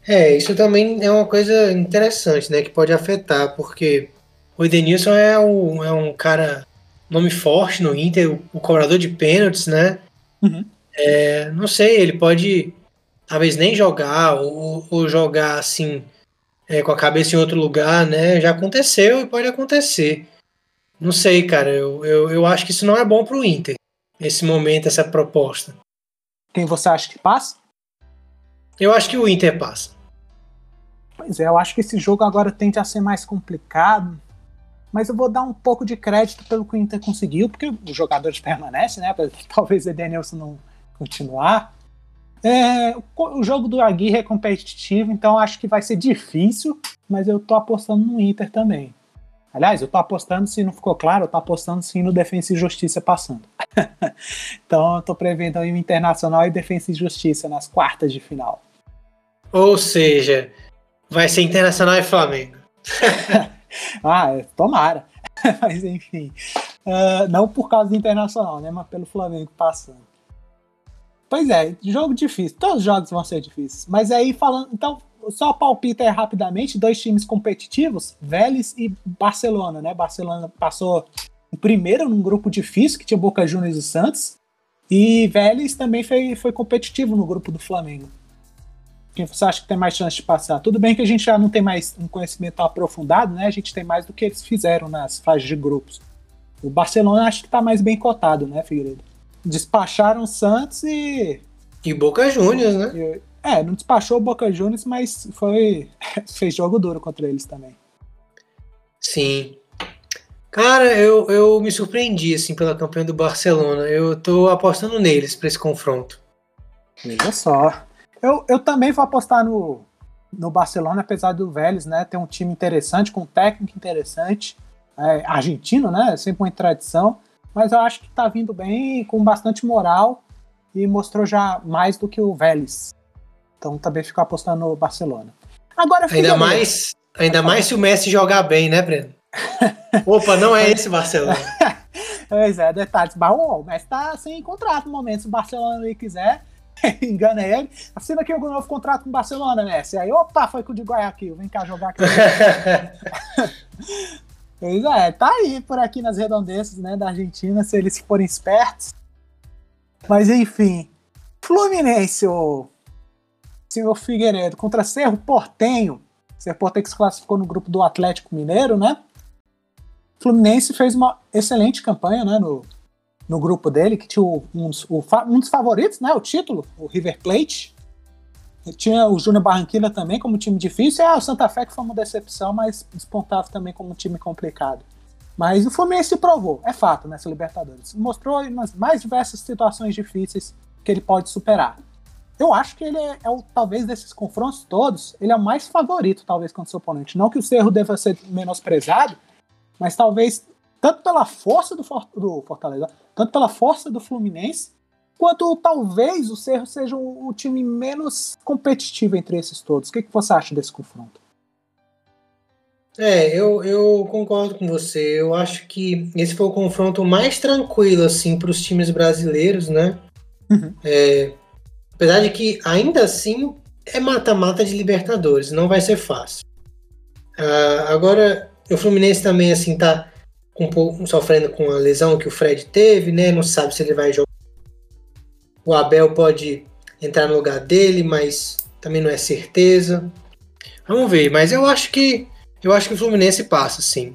Speaker 2: É, isso também é uma coisa interessante, né? Que pode afetar, porque o Edenilson é, um é um cara, nome forte no Inter, o, o cobrador de pênaltis, né? Uhum. É, não sei, ele pode talvez nem jogar, ou, ou jogar assim, é, com a cabeça em outro lugar, né? Já aconteceu e pode acontecer. Não sei, cara. Eu, eu, eu acho que isso não é bom pro Inter. Esse momento, essa proposta.
Speaker 1: Quem você acha que passa?
Speaker 2: Eu acho que o Inter passa.
Speaker 1: Pois é, eu acho que esse jogo agora tende a ser mais complicado. Mas eu vou dar um pouco de crédito pelo que o Inter conseguiu, porque os jogadores [laughs] permanecem, né? [laughs] Talvez o Edenilson não continuar. É, o jogo do Aguirre é competitivo, então acho que vai ser difícil, mas eu tô apostando no Inter também. Aliás, eu tô apostando, se não ficou claro, eu tô apostando sim no Defensa e Justiça passando. [laughs] então eu tô prevendo aí o Internacional e Defensa e Justiça nas quartas de final.
Speaker 2: Ou seja, vai ser Internacional e Flamengo. [laughs]
Speaker 1: ah, é, tomara. [laughs] mas enfim, uh, não por causa do Internacional, né? Mas pelo Flamengo passando. Pois é, jogo difícil. Todos os jogos vão ser difíceis. Mas aí falando, então só palpita é rapidamente, dois times competitivos, Vélez e Barcelona, né? Barcelona passou o primeiro num grupo difícil, que tinha Boca Juniors e Santos, e Vélez também foi, foi competitivo no grupo do Flamengo. Quem você acha que tem mais chance de passar? Tudo bem que a gente já não tem mais um conhecimento aprofundado, né? A gente tem mais do que eles fizeram nas fases de grupos. O Barcelona acho que tá mais bem cotado, né, Figueiredo? Despacharam Santos e.
Speaker 2: E Boca Juniors, né?
Speaker 1: É, não despachou o Boca Juniors, mas foi [laughs] fez jogo duro contra eles também.
Speaker 2: Sim. Cara, eu, eu me surpreendi assim pela campanha do Barcelona. Eu tô apostando neles para esse confronto.
Speaker 1: Veja só. Eu, eu também vou apostar no, no Barcelona, apesar do Vélez, né? Ter um time interessante, com um técnico interessante. É, argentino, né? Sempre uma tradição. Mas eu acho que tá vindo bem, com bastante moral. E mostrou já mais do que o Vélez então também fico apostando no Barcelona. Agora
Speaker 2: Ainda mais, ainda mais se o Messi jogar bem, né, Breno? [laughs] Opa, não é esse Barcelona. [laughs]
Speaker 1: pois é, detalhes. O Messi tá sem contrato no momento. Se o Barcelona ele quiser, [laughs] engana ele. Assina aqui o um novo contrato com o Barcelona, Messi. Aí, opa, foi com o de Guayaquil. Vem cá jogar aqui. Pois é, tá aí por aqui nas redondezas né, da Argentina, se eles forem espertos. Mas enfim, Fluminense, o senhor Figueiredo, contra Cerro Portenho. Cerro Portenho que se classificou no grupo do Atlético Mineiro, né? Fluminense fez uma excelente campanha né, no, no grupo dele, que tinha um, um, um dos favoritos, né? O título, o River Plate. Tinha o Júnior Barranquilla também como time difícil, e ah, o Santa Fé que foi uma decepção, mas despontava também como um time complicado. Mas o Fluminense se provou, é fato, nessa Libertadores. Mostrou nas mais diversas situações difíceis que ele pode superar. Eu acho que ele é, é o, talvez desses confrontos todos, ele é o mais favorito, talvez, contra o seu oponente. Não que o Cerro deva ser menosprezado, mas talvez, tanto pela força do, do Fortaleza, tanto pela força do Fluminense, quanto talvez o Cerro seja o, o time menos competitivo entre esses todos. O que, que você acha desse confronto?
Speaker 2: É, eu, eu concordo com você. Eu acho que esse foi o confronto mais tranquilo assim para os times brasileiros, né? Uhum. É, apesar de que ainda assim é mata-mata de Libertadores, não vai ser fácil. Uh, agora, o Fluminense também assim tá um pouco sofrendo com a lesão que o Fred teve, né? Não sabe se ele vai jogar o Abel pode entrar no lugar dele, mas também não é certeza. Vamos ver, mas eu acho que eu acho que o Fluminense passa, sim.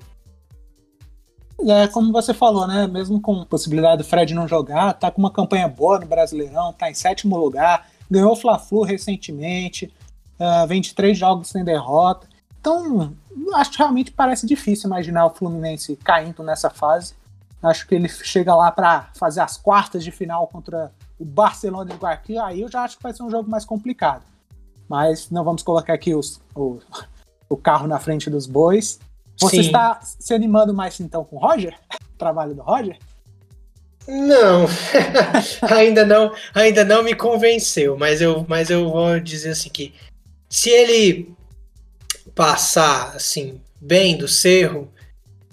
Speaker 1: É, como você falou, né? Mesmo com possibilidade do Fred não jogar, tá com uma campanha boa no Brasileirão, tá em sétimo lugar, ganhou o Fla-Flu recentemente, uh, de três jogos sem derrota. Então, acho que realmente parece difícil imaginar o Fluminense caindo nessa fase. Acho que ele chega lá para fazer as quartas de final contra o Barcelona de Guayaquil, aí eu já acho que vai ser um jogo mais complicado. Mas não vamos colocar aqui os, o, o carro na frente dos bois. Você Sim. está se animando mais então com o Roger? O [laughs] trabalho do Roger?
Speaker 2: Não, [laughs] ainda não, ainda não me convenceu, mas eu, mas eu vou dizer assim que se ele passar assim bem do cerro,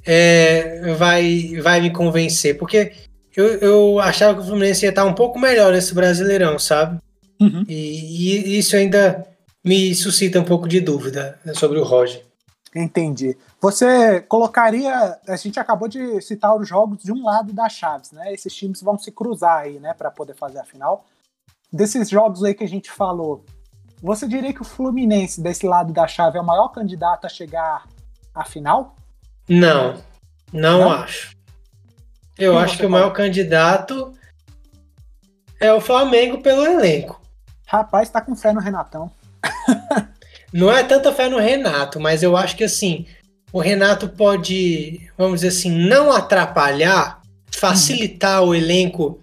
Speaker 2: é, vai, vai me convencer, porque eu, eu achava que o Fluminense ia estar um pouco melhor nesse Brasileirão, sabe? Uhum. E, e, isso ainda me suscita um pouco de dúvida sobre o Roger.
Speaker 1: Entendi. Você colocaria. A gente acabou de citar os jogos de um lado das chaves, né? Esses times vão se cruzar aí, né, para poder fazer a final. Desses jogos aí que a gente falou, você diria que o Fluminense, desse lado da chave, é o maior candidato a chegar à final?
Speaker 2: Não, não, não? acho. Eu Quem acho que o maior candidato é o Flamengo pelo elenco.
Speaker 1: Rapaz, tá com fé no Renatão.
Speaker 2: Não é tanta fé no Renato, mas eu acho que assim, o Renato pode, vamos dizer assim, não atrapalhar, facilitar uhum. o elenco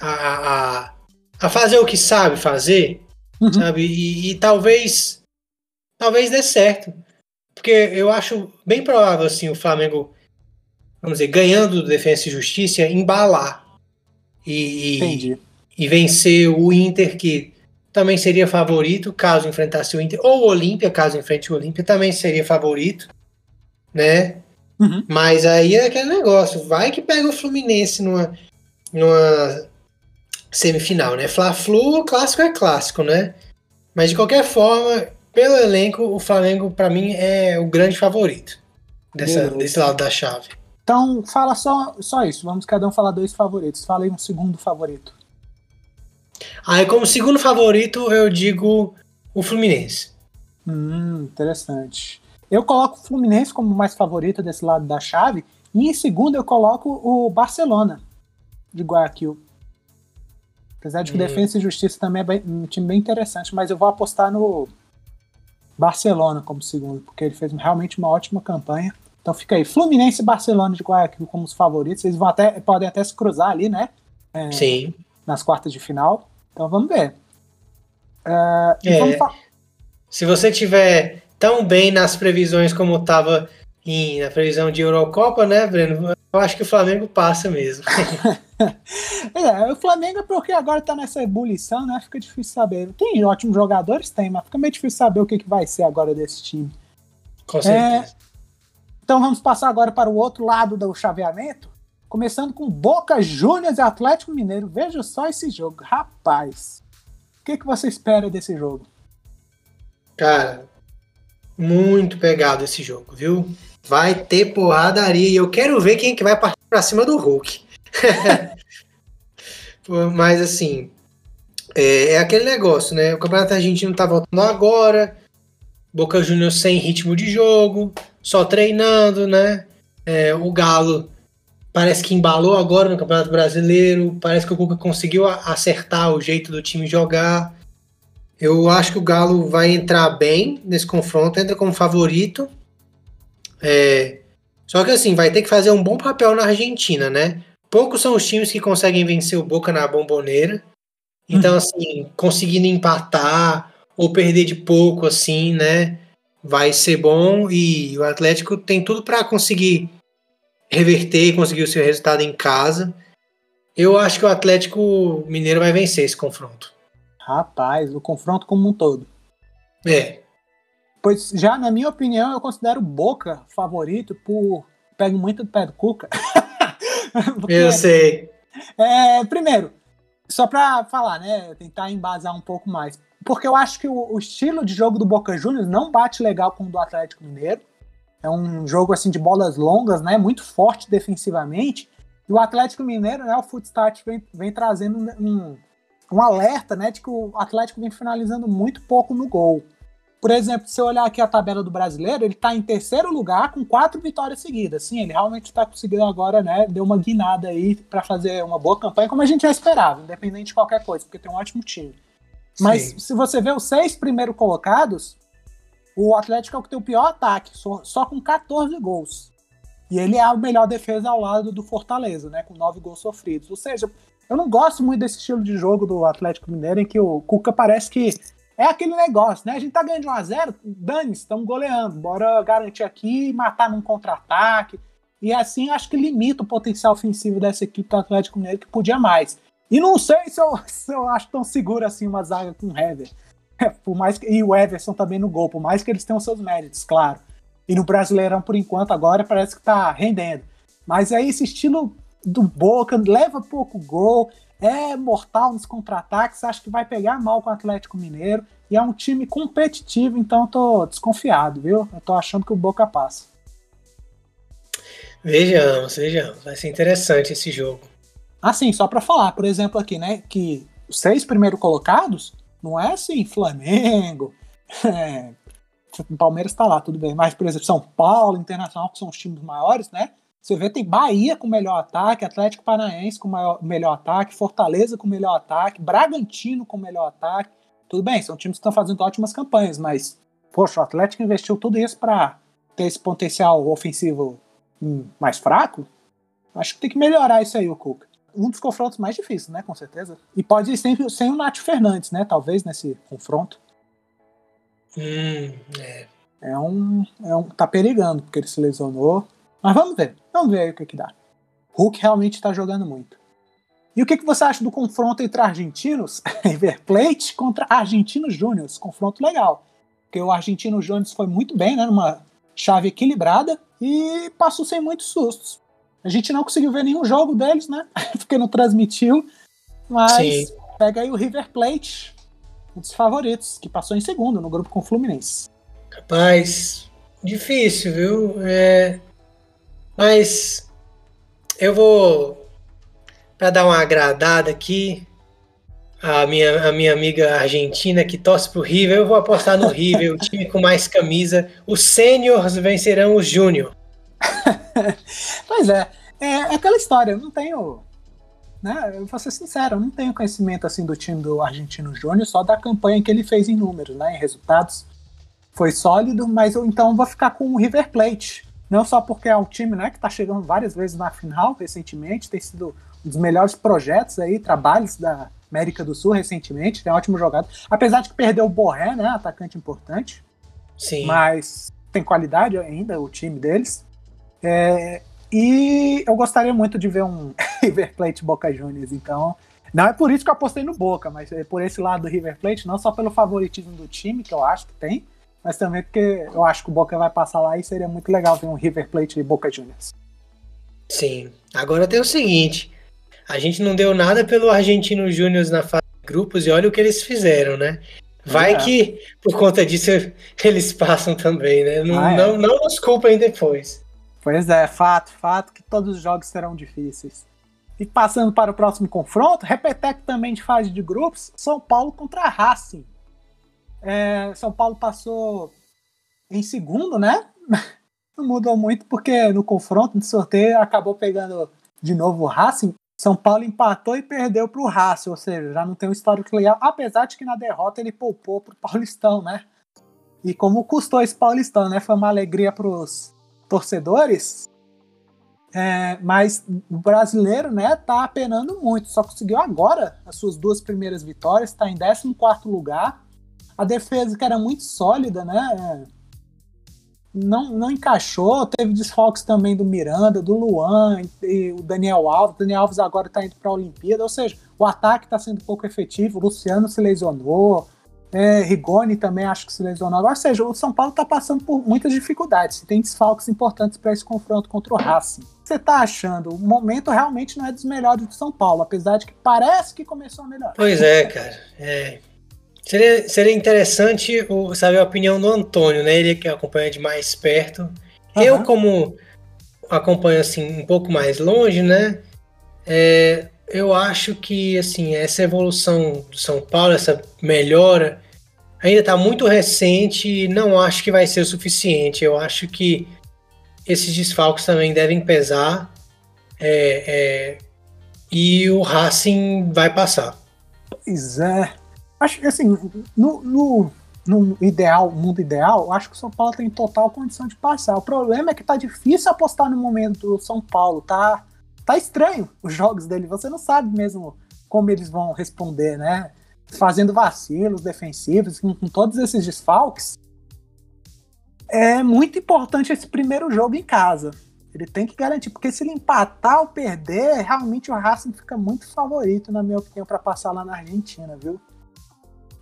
Speaker 2: a, a, a, fazer o que sabe fazer, uhum. sabe? E, e, talvez talvez dê certo. Porque eu acho bem provável assim o Flamengo vamos dizer, ganhando do Defensa e Justiça, embalar e, e, vencer o Inter, que também seria favorito caso enfrentasse o Inter, ou o Olímpia, caso enfrente o Olímpia, também seria favorito, né? Uhum. Mas aí é aquele negócio, vai que pega o Fluminense numa, numa semifinal, né? Fla-Flu, clássico é clássico, né? Mas de qualquer forma, pelo elenco, o Flamengo, para mim, é o grande favorito dessa, desse lado da chave.
Speaker 1: Então, fala só, só isso. Vamos cada um falar dois favoritos. Fala aí um segundo favorito.
Speaker 2: Aí, como segundo favorito, eu digo o Fluminense.
Speaker 1: Hum, interessante. Eu coloco o Fluminense como mais favorito desse lado da chave. E em segundo, eu coloco o Barcelona de Guayaquil. Apesar de que hum. Defesa e Justiça também é bem, um time bem interessante, mas eu vou apostar no Barcelona como segundo, porque ele fez realmente uma ótima campanha. Então fica aí, Fluminense e Barcelona de Guayaquil como os favoritos. Eles vão até, podem até se cruzar ali, né?
Speaker 2: É, Sim.
Speaker 1: Nas quartas de final. Então vamos ver.
Speaker 2: Uh, é, vamos se você tiver tão bem nas previsões como estava na previsão de Eurocopa, né, Breno? Eu acho que o Flamengo passa mesmo. [laughs] [laughs]
Speaker 1: é, o Flamengo é porque agora está nessa ebulição, né? Fica difícil saber. Tem ótimos jogadores? Tem, mas fica meio difícil saber o que, que vai ser agora desse time.
Speaker 2: Com certeza.
Speaker 1: É, então vamos passar agora para o outro lado do chaveamento, começando com Boca Juniors e Atlético Mineiro. Veja só esse jogo, rapaz. O que, que você espera desse jogo?
Speaker 2: Cara, muito pegado esse jogo, viu? Vai ter porradaria e eu quero ver quem que vai partir pra cima do Hulk. [laughs] Mas assim, é, é, aquele negócio, né? O Campeonato Argentino tá voltando agora, Boca Juniors sem ritmo de jogo, só treinando, né? É, o Galo parece que embalou agora no Campeonato Brasileiro, parece que o Cuca conseguiu acertar o jeito do time jogar. Eu acho que o Galo vai entrar bem nesse confronto, entra como favorito. É, só que assim, vai ter que fazer um bom papel na Argentina, né? Poucos são os times que conseguem vencer o Boca na bomboneira. Então, uhum. assim, conseguindo empatar ou perder de pouco, assim, né? Vai ser bom e o Atlético tem tudo para conseguir reverter e conseguir o seu resultado em casa. Eu acho que o Atlético Mineiro vai vencer esse confronto.
Speaker 1: Rapaz, o confronto como um todo.
Speaker 2: É.
Speaker 1: Pois já, na minha opinião, eu considero Boca favorito por. Pego muito do pé do Cuca. [laughs]
Speaker 2: eu sei.
Speaker 1: É, primeiro, só para falar, né? Tentar embasar um pouco mais. Porque eu acho que o, o, estilo de jogo do Boca Juniors não bate legal com o do Atlético Mineiro. É um jogo assim de bolas longas, né? Muito forte defensivamente. E o Atlético Mineiro, né? O Footstart vem, vem trazendo um, um alerta, né? De que o Atlético vem finalizando muito pouco no gol. Por exemplo, se eu olhar aqui a tabela do brasileiro, ele está em terceiro lugar com quatro vitórias seguidas. Sim, ele realmente está conseguindo agora, né? Deu uma guinada aí para fazer uma boa campanha, como a gente já esperava, independente de qualquer coisa, porque tem um ótimo time. Mas Sim. se você vê os seis primeiros colocados, o Atlético é o que tem o pior ataque, só, só com 14 gols. E ele é a melhor defesa ao lado do Fortaleza, né? Com nove gols sofridos. Ou seja, eu não gosto muito desse estilo de jogo do Atlético Mineiro, em que o Cuca parece que é aquele negócio, né? A gente tá ganhando de 1x0, dane estamos goleando. Bora garantir aqui e matar num contra-ataque. E assim acho que limita o potencial ofensivo dessa equipe do Atlético Mineiro, que podia mais. E não sei se eu, [laughs] se eu acho tão seguro assim uma zaga com o Hever. [laughs] por mais que, e o Everson também no gol, por mais que eles tenham seus méritos, claro. E no Brasileirão, por enquanto, agora parece que tá rendendo. Mas aí esse estilo do Boca leva pouco gol, é mortal nos contra-ataques, acho que vai pegar mal com o Atlético Mineiro e é um time competitivo, então eu tô desconfiado, viu? Eu tô achando que o Boca passa.
Speaker 2: Vejamos, vejamos, vai ser interessante esse jogo.
Speaker 1: Assim, só para falar, por exemplo, aqui, né, que os seis primeiros colocados não é assim, Flamengo, [laughs] é, Palmeiras tá lá, tudo bem, mas, por exemplo, São Paulo, Internacional, que são os times maiores, né? Você vê, tem Bahia com melhor ataque, Atlético Paranaense com maior, melhor ataque, Fortaleza com melhor ataque, Bragantino com melhor ataque. Tudo bem, são times que estão fazendo ótimas campanhas, mas, poxa, o Atlético investiu tudo isso para ter esse potencial ofensivo hum, mais fraco. Acho que tem que melhorar isso aí, o Cuca. Um dos confrontos mais difíceis, né, com certeza. E pode ir sem, sem o Nath Fernandes, né, talvez, nesse confronto.
Speaker 2: Hum, é.
Speaker 1: É um, é um. Tá perigando, porque ele se lesionou. Mas vamos ver. Vamos ver aí o que, que dá. Hulk realmente está jogando muito. E o que, que você acha do confronto entre argentinos, [laughs] River Plate contra Argentinos Júniors? Confronto legal. Porque o Argentino Júniors foi muito bem, né? Numa chave equilibrada e passou sem muitos sustos. A gente não conseguiu ver nenhum jogo deles, né? [laughs] Porque não transmitiu. Mas Sim. pega aí o River Plate, um dos favoritos, que passou em segundo no grupo com o Fluminense.
Speaker 2: Rapaz, difícil, viu? É, mas eu vou, para dar uma agradada aqui, a minha, a minha amiga argentina que torce pro River, eu vou apostar no River, o time com mais camisa. Os sêniors vencerão os júnior. [laughs] [laughs]
Speaker 1: pois é, é, aquela história, eu não tenho. Né, eu vou ser sincero, eu não tenho conhecimento assim do time do Argentino Júnior, só da campanha que ele fez em números, né, em resultados. Foi sólido, mas eu então vou ficar com o River Plate. Não só porque é um time né, que está chegando várias vezes na final recentemente, tem sido um dos melhores projetos aí, trabalhos da América do Sul recentemente, tem um ótimo jogado. Apesar de que perdeu o Borré, né, atacante importante.
Speaker 2: Sim.
Speaker 1: Mas tem qualidade ainda o time deles. É, e eu gostaria muito de ver um [laughs] River Plate Boca Juniors, então não é por isso que eu apostei no Boca, mas é por esse lado do River Plate, não só pelo favoritismo do time, que eu acho que tem, mas também porque eu acho que o Boca vai passar lá e seria muito legal ver um River Plate e Boca Juniors.
Speaker 2: Sim. Agora tem o seguinte: a gente não deu nada pelo Argentino Júnior na fase de grupos e olha o que eles fizeram, né? Vai é. que por conta disso [laughs] eles passam também, né? Não, ah, é. não, não nos culpem depois.
Speaker 1: Pois é, fato, fato que todos os jogos serão difíceis. E passando para o próximo confronto, repeteco também de fase de grupos, São Paulo contra Racing. É, São Paulo passou em segundo, né? [laughs] Não mudou muito porque no confronto de sorteio acabou pegando de novo o Racing. São Paulo empatou e perdeu para o Racing, ou seja, já não tem um histórico legal, apesar de que na derrota ele poupou para o Paulistão, né? E como custou esse Paulistão, né? Foi uma alegria para os torcedores, é, mas o brasileiro, né, tá apenando muito. Só conseguiu agora as suas duas primeiras vitórias, está em 14 lugar. A defesa, que era muito sólida, né, não, não encaixou. Teve desfalques também do Miranda, do Luan, e o Daniel Alves. O Daniel Alves agora está indo para a Olimpíada, ou seja, o ataque está sendo pouco efetivo. O Luciano se lesionou. É, Rigoni também acho que se lesionou agora. Ou seja, o São Paulo está passando por muitas dificuldades. Tem desfalques importantes para esse confronto contra o Racing. O que você está achando? O momento realmente não é dos melhores do São Paulo, apesar de que parece que começou a melhorar.
Speaker 2: Pois é, cara. É. Seria, seria interessante o, saber a opinião do Antônio, né? Ele que acompanha de mais perto. Uhum. Eu, como acompanho assim um pouco mais longe, né? É, eu acho que assim essa evolução do São Paulo, essa melhora, ainda está muito recente e não acho que vai ser o suficiente. Eu acho que esses desfalques também devem pesar é, é, e o Racing vai passar.
Speaker 1: Pois é. Acho que assim, no, no, no ideal, mundo ideal, acho que o São Paulo tem total condição de passar. O problema é que tá difícil apostar no momento do São Paulo, tá? Tá estranho os jogos dele, você não sabe mesmo como eles vão responder, né? Fazendo vacilos defensivos, com, com todos esses desfalques, é muito importante esse primeiro jogo em casa. Ele tem que garantir, porque se ele empatar ou perder, realmente o Racing fica muito favorito, na minha opinião, para passar lá na Argentina, viu?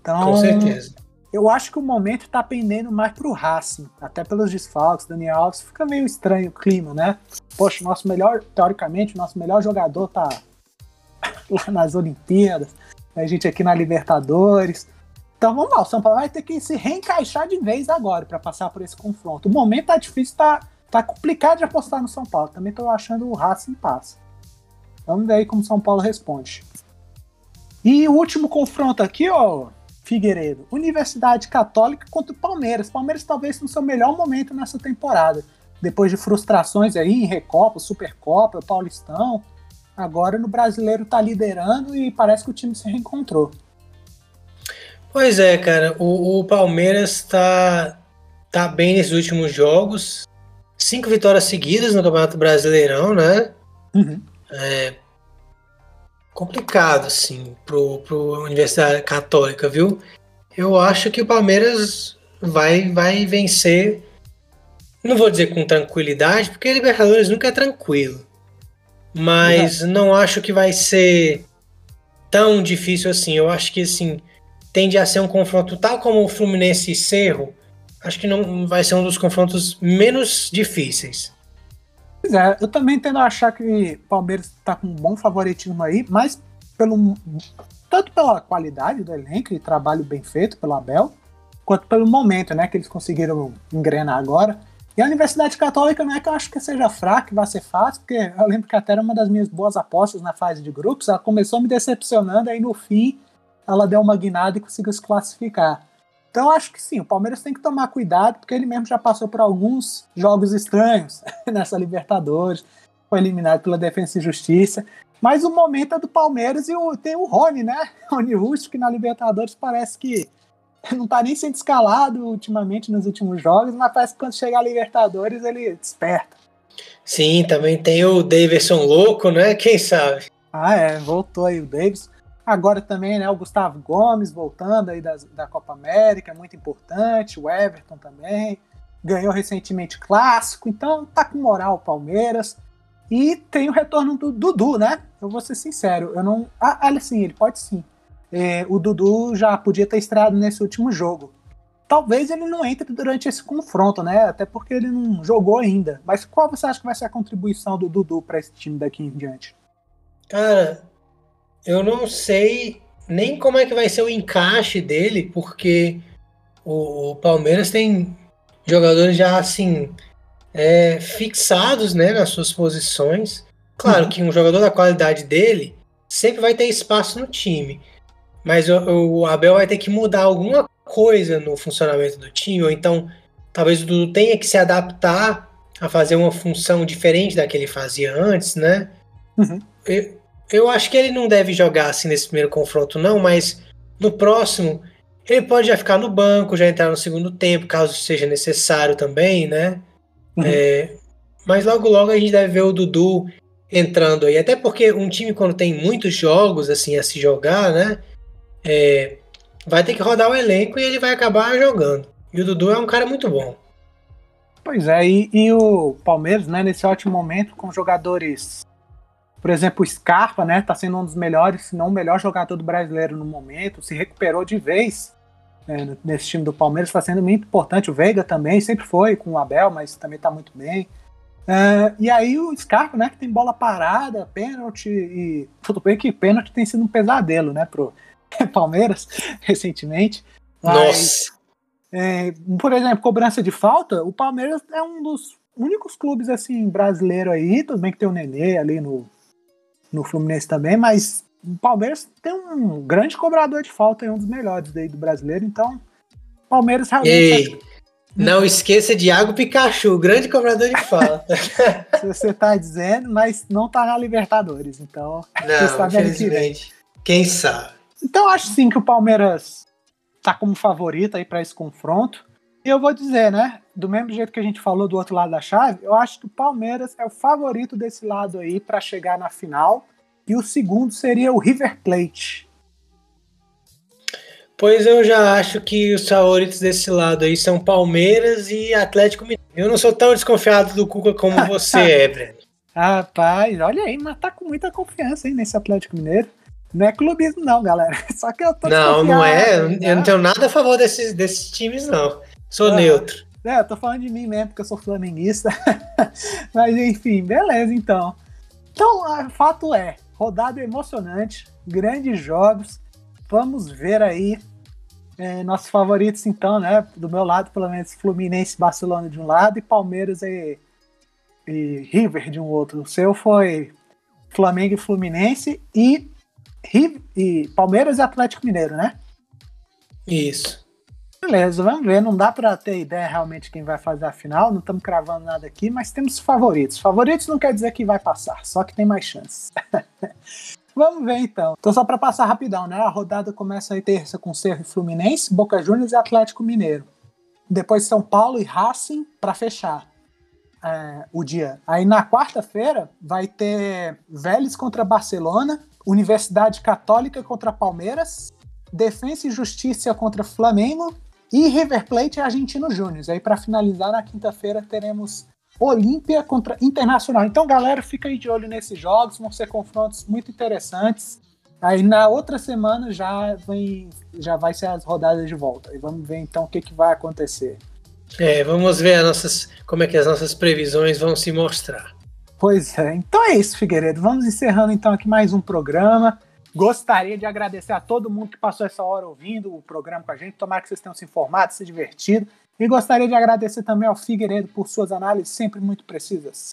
Speaker 2: Então, Com certeza.
Speaker 1: Eu acho que o momento tá pendendo mais pro Racing, até pelos desfalques, Daniel Alves, fica meio estranho o clima, né? Poxa, nosso melhor, teoricamente, nosso melhor jogador tá [laughs] lá nas Olimpíadas a gente aqui na Libertadores. Então vamos lá, o São Paulo vai ter que se reencaixar de vez agora para passar por esse confronto. O momento tá difícil, tá, tá complicado de apostar no São Paulo. Também tô achando o Racing passa. Vamos ver aí como o São Paulo responde. E o último confronto aqui, ó, Figueiredo. Universidade Católica contra o Palmeiras. Palmeiras talvez no seu melhor momento nessa temporada. Depois de frustrações aí em Recopa, Supercopa, Paulistão. Agora no brasileiro tá liderando e parece que o time se reencontrou.
Speaker 2: Pois é, cara. O, o Palmeiras tá, tá bem nesses últimos jogos. Cinco vitórias seguidas no Campeonato Brasileirão, né? Uhum. É complicado, assim, pro, pro Universidade Católica, viu? Eu acho que o Palmeiras vai, vai vencer. Não vou dizer com tranquilidade, porque Libertadores nunca é tranquilo mas não acho que vai ser tão difícil assim. Eu acho que assim tende a ser um confronto tal como o Fluminense e Cerro. Acho que não vai ser um dos confrontos menos difíceis.
Speaker 1: Pois é, eu também tendo a achar que o Palmeiras está com um bom favoritismo aí, mas pelo tanto pela qualidade do elenco e trabalho bem feito pelo Abel, quanto pelo momento, né, que eles conseguiram engrenar agora. E a Universidade Católica não é que eu acho que seja fraca, que vai ser fácil, porque eu lembro que até era uma das minhas boas apostas na fase de grupos. Ela começou me decepcionando, aí no fim ela deu uma guinada e conseguiu se classificar. Então acho que sim, o Palmeiras tem que tomar cuidado, porque ele mesmo já passou por alguns jogos estranhos [laughs] nessa Libertadores, foi eliminado pela Defesa e Justiça. Mas o momento é do Palmeiras e o, tem o Rony, né? [laughs] Rony Russo, que na Libertadores parece que [laughs] não tá nem sendo escalado ultimamente nos últimos jogos, mas parece que quando chegar a Libertadores ele desperta.
Speaker 2: Sim, também tem o Davidson louco, né? Quem sabe?
Speaker 1: Ah, é, voltou aí o Davidson. Agora também, né, o Gustavo Gomes voltando aí da, da Copa América, muito importante, o Everton também. Ganhou recentemente clássico, então tá com moral o Palmeiras. E tem o retorno do Dudu, né? Eu vou ser sincero, eu não. Ah, olha assim, ele pode sim é, o Dudu já podia ter estreado nesse último jogo. Talvez ele não entre durante esse confronto, né? Até porque ele não jogou ainda. Mas qual você acha que vai ser a contribuição do Dudu para esse time daqui em diante?
Speaker 2: Cara, eu não sei nem como é que vai ser o encaixe dele, porque o, Palmeiras tem jogadores já assim é, fixados né, nas suas posições. Claro uhum. que um jogador da qualidade dele sempre vai ter espaço no time. Mas o, o, Abel vai ter que mudar alguma coisa no funcionamento do time, ou então talvez o Dudu tenha que se adaptar a fazer uma função diferente da que ele fazia antes, né? Uhum. Eu, eu acho que ele não deve jogar assim nesse primeiro confronto, não, mas no próximo ele pode já ficar no banco, já entrar no segundo tempo, caso seja necessário também, né? Uhum. É, mas logo logo a gente deve ver o Dudu entrando aí. Até porque um time, quando tem muitos jogos assim a se jogar, né? É, vai ter que rodar o elenco e ele vai acabar jogando. E o Dudu é um cara muito bom.
Speaker 1: Pois é, e, e o Palmeiras, né, nesse ótimo momento, com jogadores por exemplo, o Scarpa, né, tá sendo um dos melhores, se não o melhor jogador do brasileiro no momento, se recuperou de vez é, nesse time do Palmeiras, está sendo muito importante. O Veiga também, sempre foi com o Abel, mas também está muito bem. É, e aí o Scarpa, né, que tem bola parada, pênalti, e tudo bem que pênalti tem sido um pesadelo, né, pro [laughs] Palmeiras, recentemente.
Speaker 2: Mas, Nossa!
Speaker 1: É, por exemplo, cobrança de falta, o Palmeiras é um dos únicos clubes, assim, brasileiro aí, tudo bem que tem o Nenê ali no, no Fluminense também, mas o Palmeiras tem um grande cobrador de falta, é um dos melhores daí do brasileiro, então Palmeiras realmente.
Speaker 2: Ei, não esqueça de Iago Pikachu, grande cobrador de falta. [laughs]
Speaker 1: Se você está dizendo, mas não está na Libertadores, então.
Speaker 2: Não, infelizmente. Quem sabe?
Speaker 1: Então acho sim que o Palmeiras está como favorito aí para esse confronto. E eu vou dizer, né? Do mesmo jeito que a gente falou do outro lado da chave, eu acho que o Palmeiras é o favorito desse lado aí para chegar na final. E o segundo seria o River Plate.
Speaker 2: Pois eu já acho que os favoritos desse lado aí são Palmeiras e Atlético Mineiro. Eu não sou tão desconfiado do Cuca como você é, [laughs] Breno.
Speaker 1: Rapaz, olha aí, mas tá com muita confiança hein, nesse Atlético Mineiro. Não é clubismo, não, galera. [laughs] Só que eu tô
Speaker 2: Não, não é. Eu não né? tenho nada a favor desses, desses times, não. Sou ah, neutro.
Speaker 1: É, eu tô falando de mim mesmo, porque eu sou flamenguista. [laughs] Mas enfim, beleza então. Então, o fato é, rodada emocionante, grandes jogos. Vamos ver aí é, nossos favoritos, então, né? Do meu lado, pelo menos, Fluminense Barcelona de um lado e Palmeiras e, e River de um outro. O seu foi Flamengo e Fluminense e, e Palmeiras e Atlético Mineiro, né?
Speaker 2: Isso.
Speaker 1: Beleza, vamos ver. Não dá para ter ideia realmente quem vai fazer a final. Não estamos cravando nada aqui, mas temos favoritos. Favoritos não quer dizer que vai passar, só que tem mais chances. [laughs] vamos ver então. Então, só para passar rapidão, né? A rodada começa aí terça com Cerro e Fluminense, Boca Juniors e Atlético Mineiro. Depois São Paulo e Racing para fechar é, o dia. Aí na quarta-feira vai ter Vélez contra Barcelona, Universidade Católica contra Palmeiras, Defensa e Justiça contra Flamengo e River Plate e Argentino Júnior. Aí para finalizar na quinta-feira teremos Olímpia contra Internacional. Então, galera, fica aí de olho nesses jogos, vão ser confrontos muito interessantes. Aí na outra semana já vem, já vai ser as rodadas de volta. E vamos ver então o que, que vai acontecer.
Speaker 2: É, vamos ver as nossas, como é que as nossas previsões vão se mostrar.
Speaker 1: Pois é. Então é isso, Figueiredo. Vamos encerrando então aqui mais um programa. Gostaria de agradecer a todo mundo que passou essa hora ouvindo o programa com a gente. Tomara que vocês tenham se informado, se divertido. E gostaria de agradecer também ao Figueiredo por suas análises sempre muito precisas.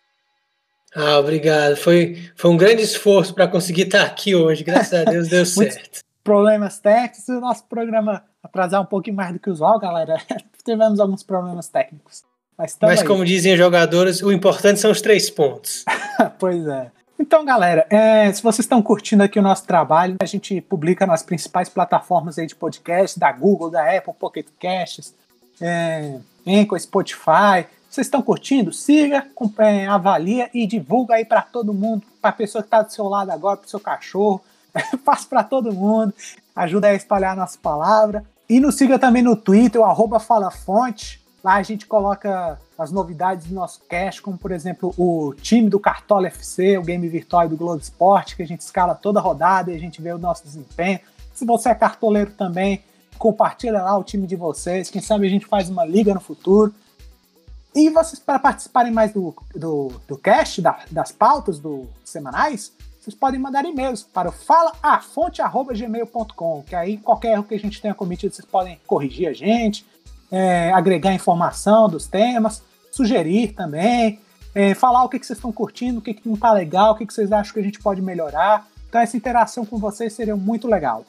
Speaker 2: Ah, obrigado. Foi, foi um grande esforço para conseguir estar aqui hoje. Graças a Deus deu [laughs] certo.
Speaker 1: Problemas técnicos. O nosso programa atrasar um pouquinho mais do que usual, galera. [laughs] Tivemos alguns problemas técnicos. Mas,
Speaker 2: Mas como dizem os jogadores, o importante são os três pontos. [laughs]
Speaker 1: pois é. Então, galera, é, se vocês estão curtindo aqui o nosso trabalho, a gente publica nas principais plataformas aí de podcast, da Google, da Apple, Pocket Casts, é, Anchor, Spotify. Vocês estão curtindo? Siga, é, avalia e divulga aí para todo mundo, para a pessoa que está do seu lado agora, para o seu cachorro. [laughs] Faça para todo mundo. Ajuda a espalhar a nossa palavra. E nos siga também no Twitter, o arroba FalaFonte. Lá a gente coloca as novidades do nosso cast, como por exemplo o time do Cartola FC, o game virtual do Globo Esporte, que a gente escala toda rodada e a gente vê o nosso desempenho. Se você é cartoleiro também, compartilha lá o time de vocês. Quem sabe a gente faz uma liga no futuro. E vocês, para participarem mais do, do, do cast, da, das pautas do semanais, vocês podem mandar e-mails para o falaafonte.gmail.com, que aí qualquer erro que a gente tenha cometido, vocês podem corrigir a gente, é, agregar informação dos temas sugerir também, é, falar o que, que vocês estão curtindo, o que, que não tá legal, o que, que vocês acham que a gente pode melhorar. Então essa interação com vocês seria muito legal.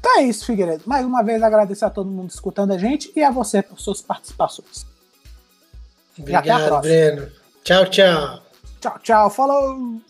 Speaker 1: Então é isso, Figueiredo. Mais uma vez agradecer a todo mundo escutando a gente e a você por suas participações.
Speaker 2: Obrigado, Breno. Tchau, tchau.
Speaker 1: Tchau, tchau. Falou!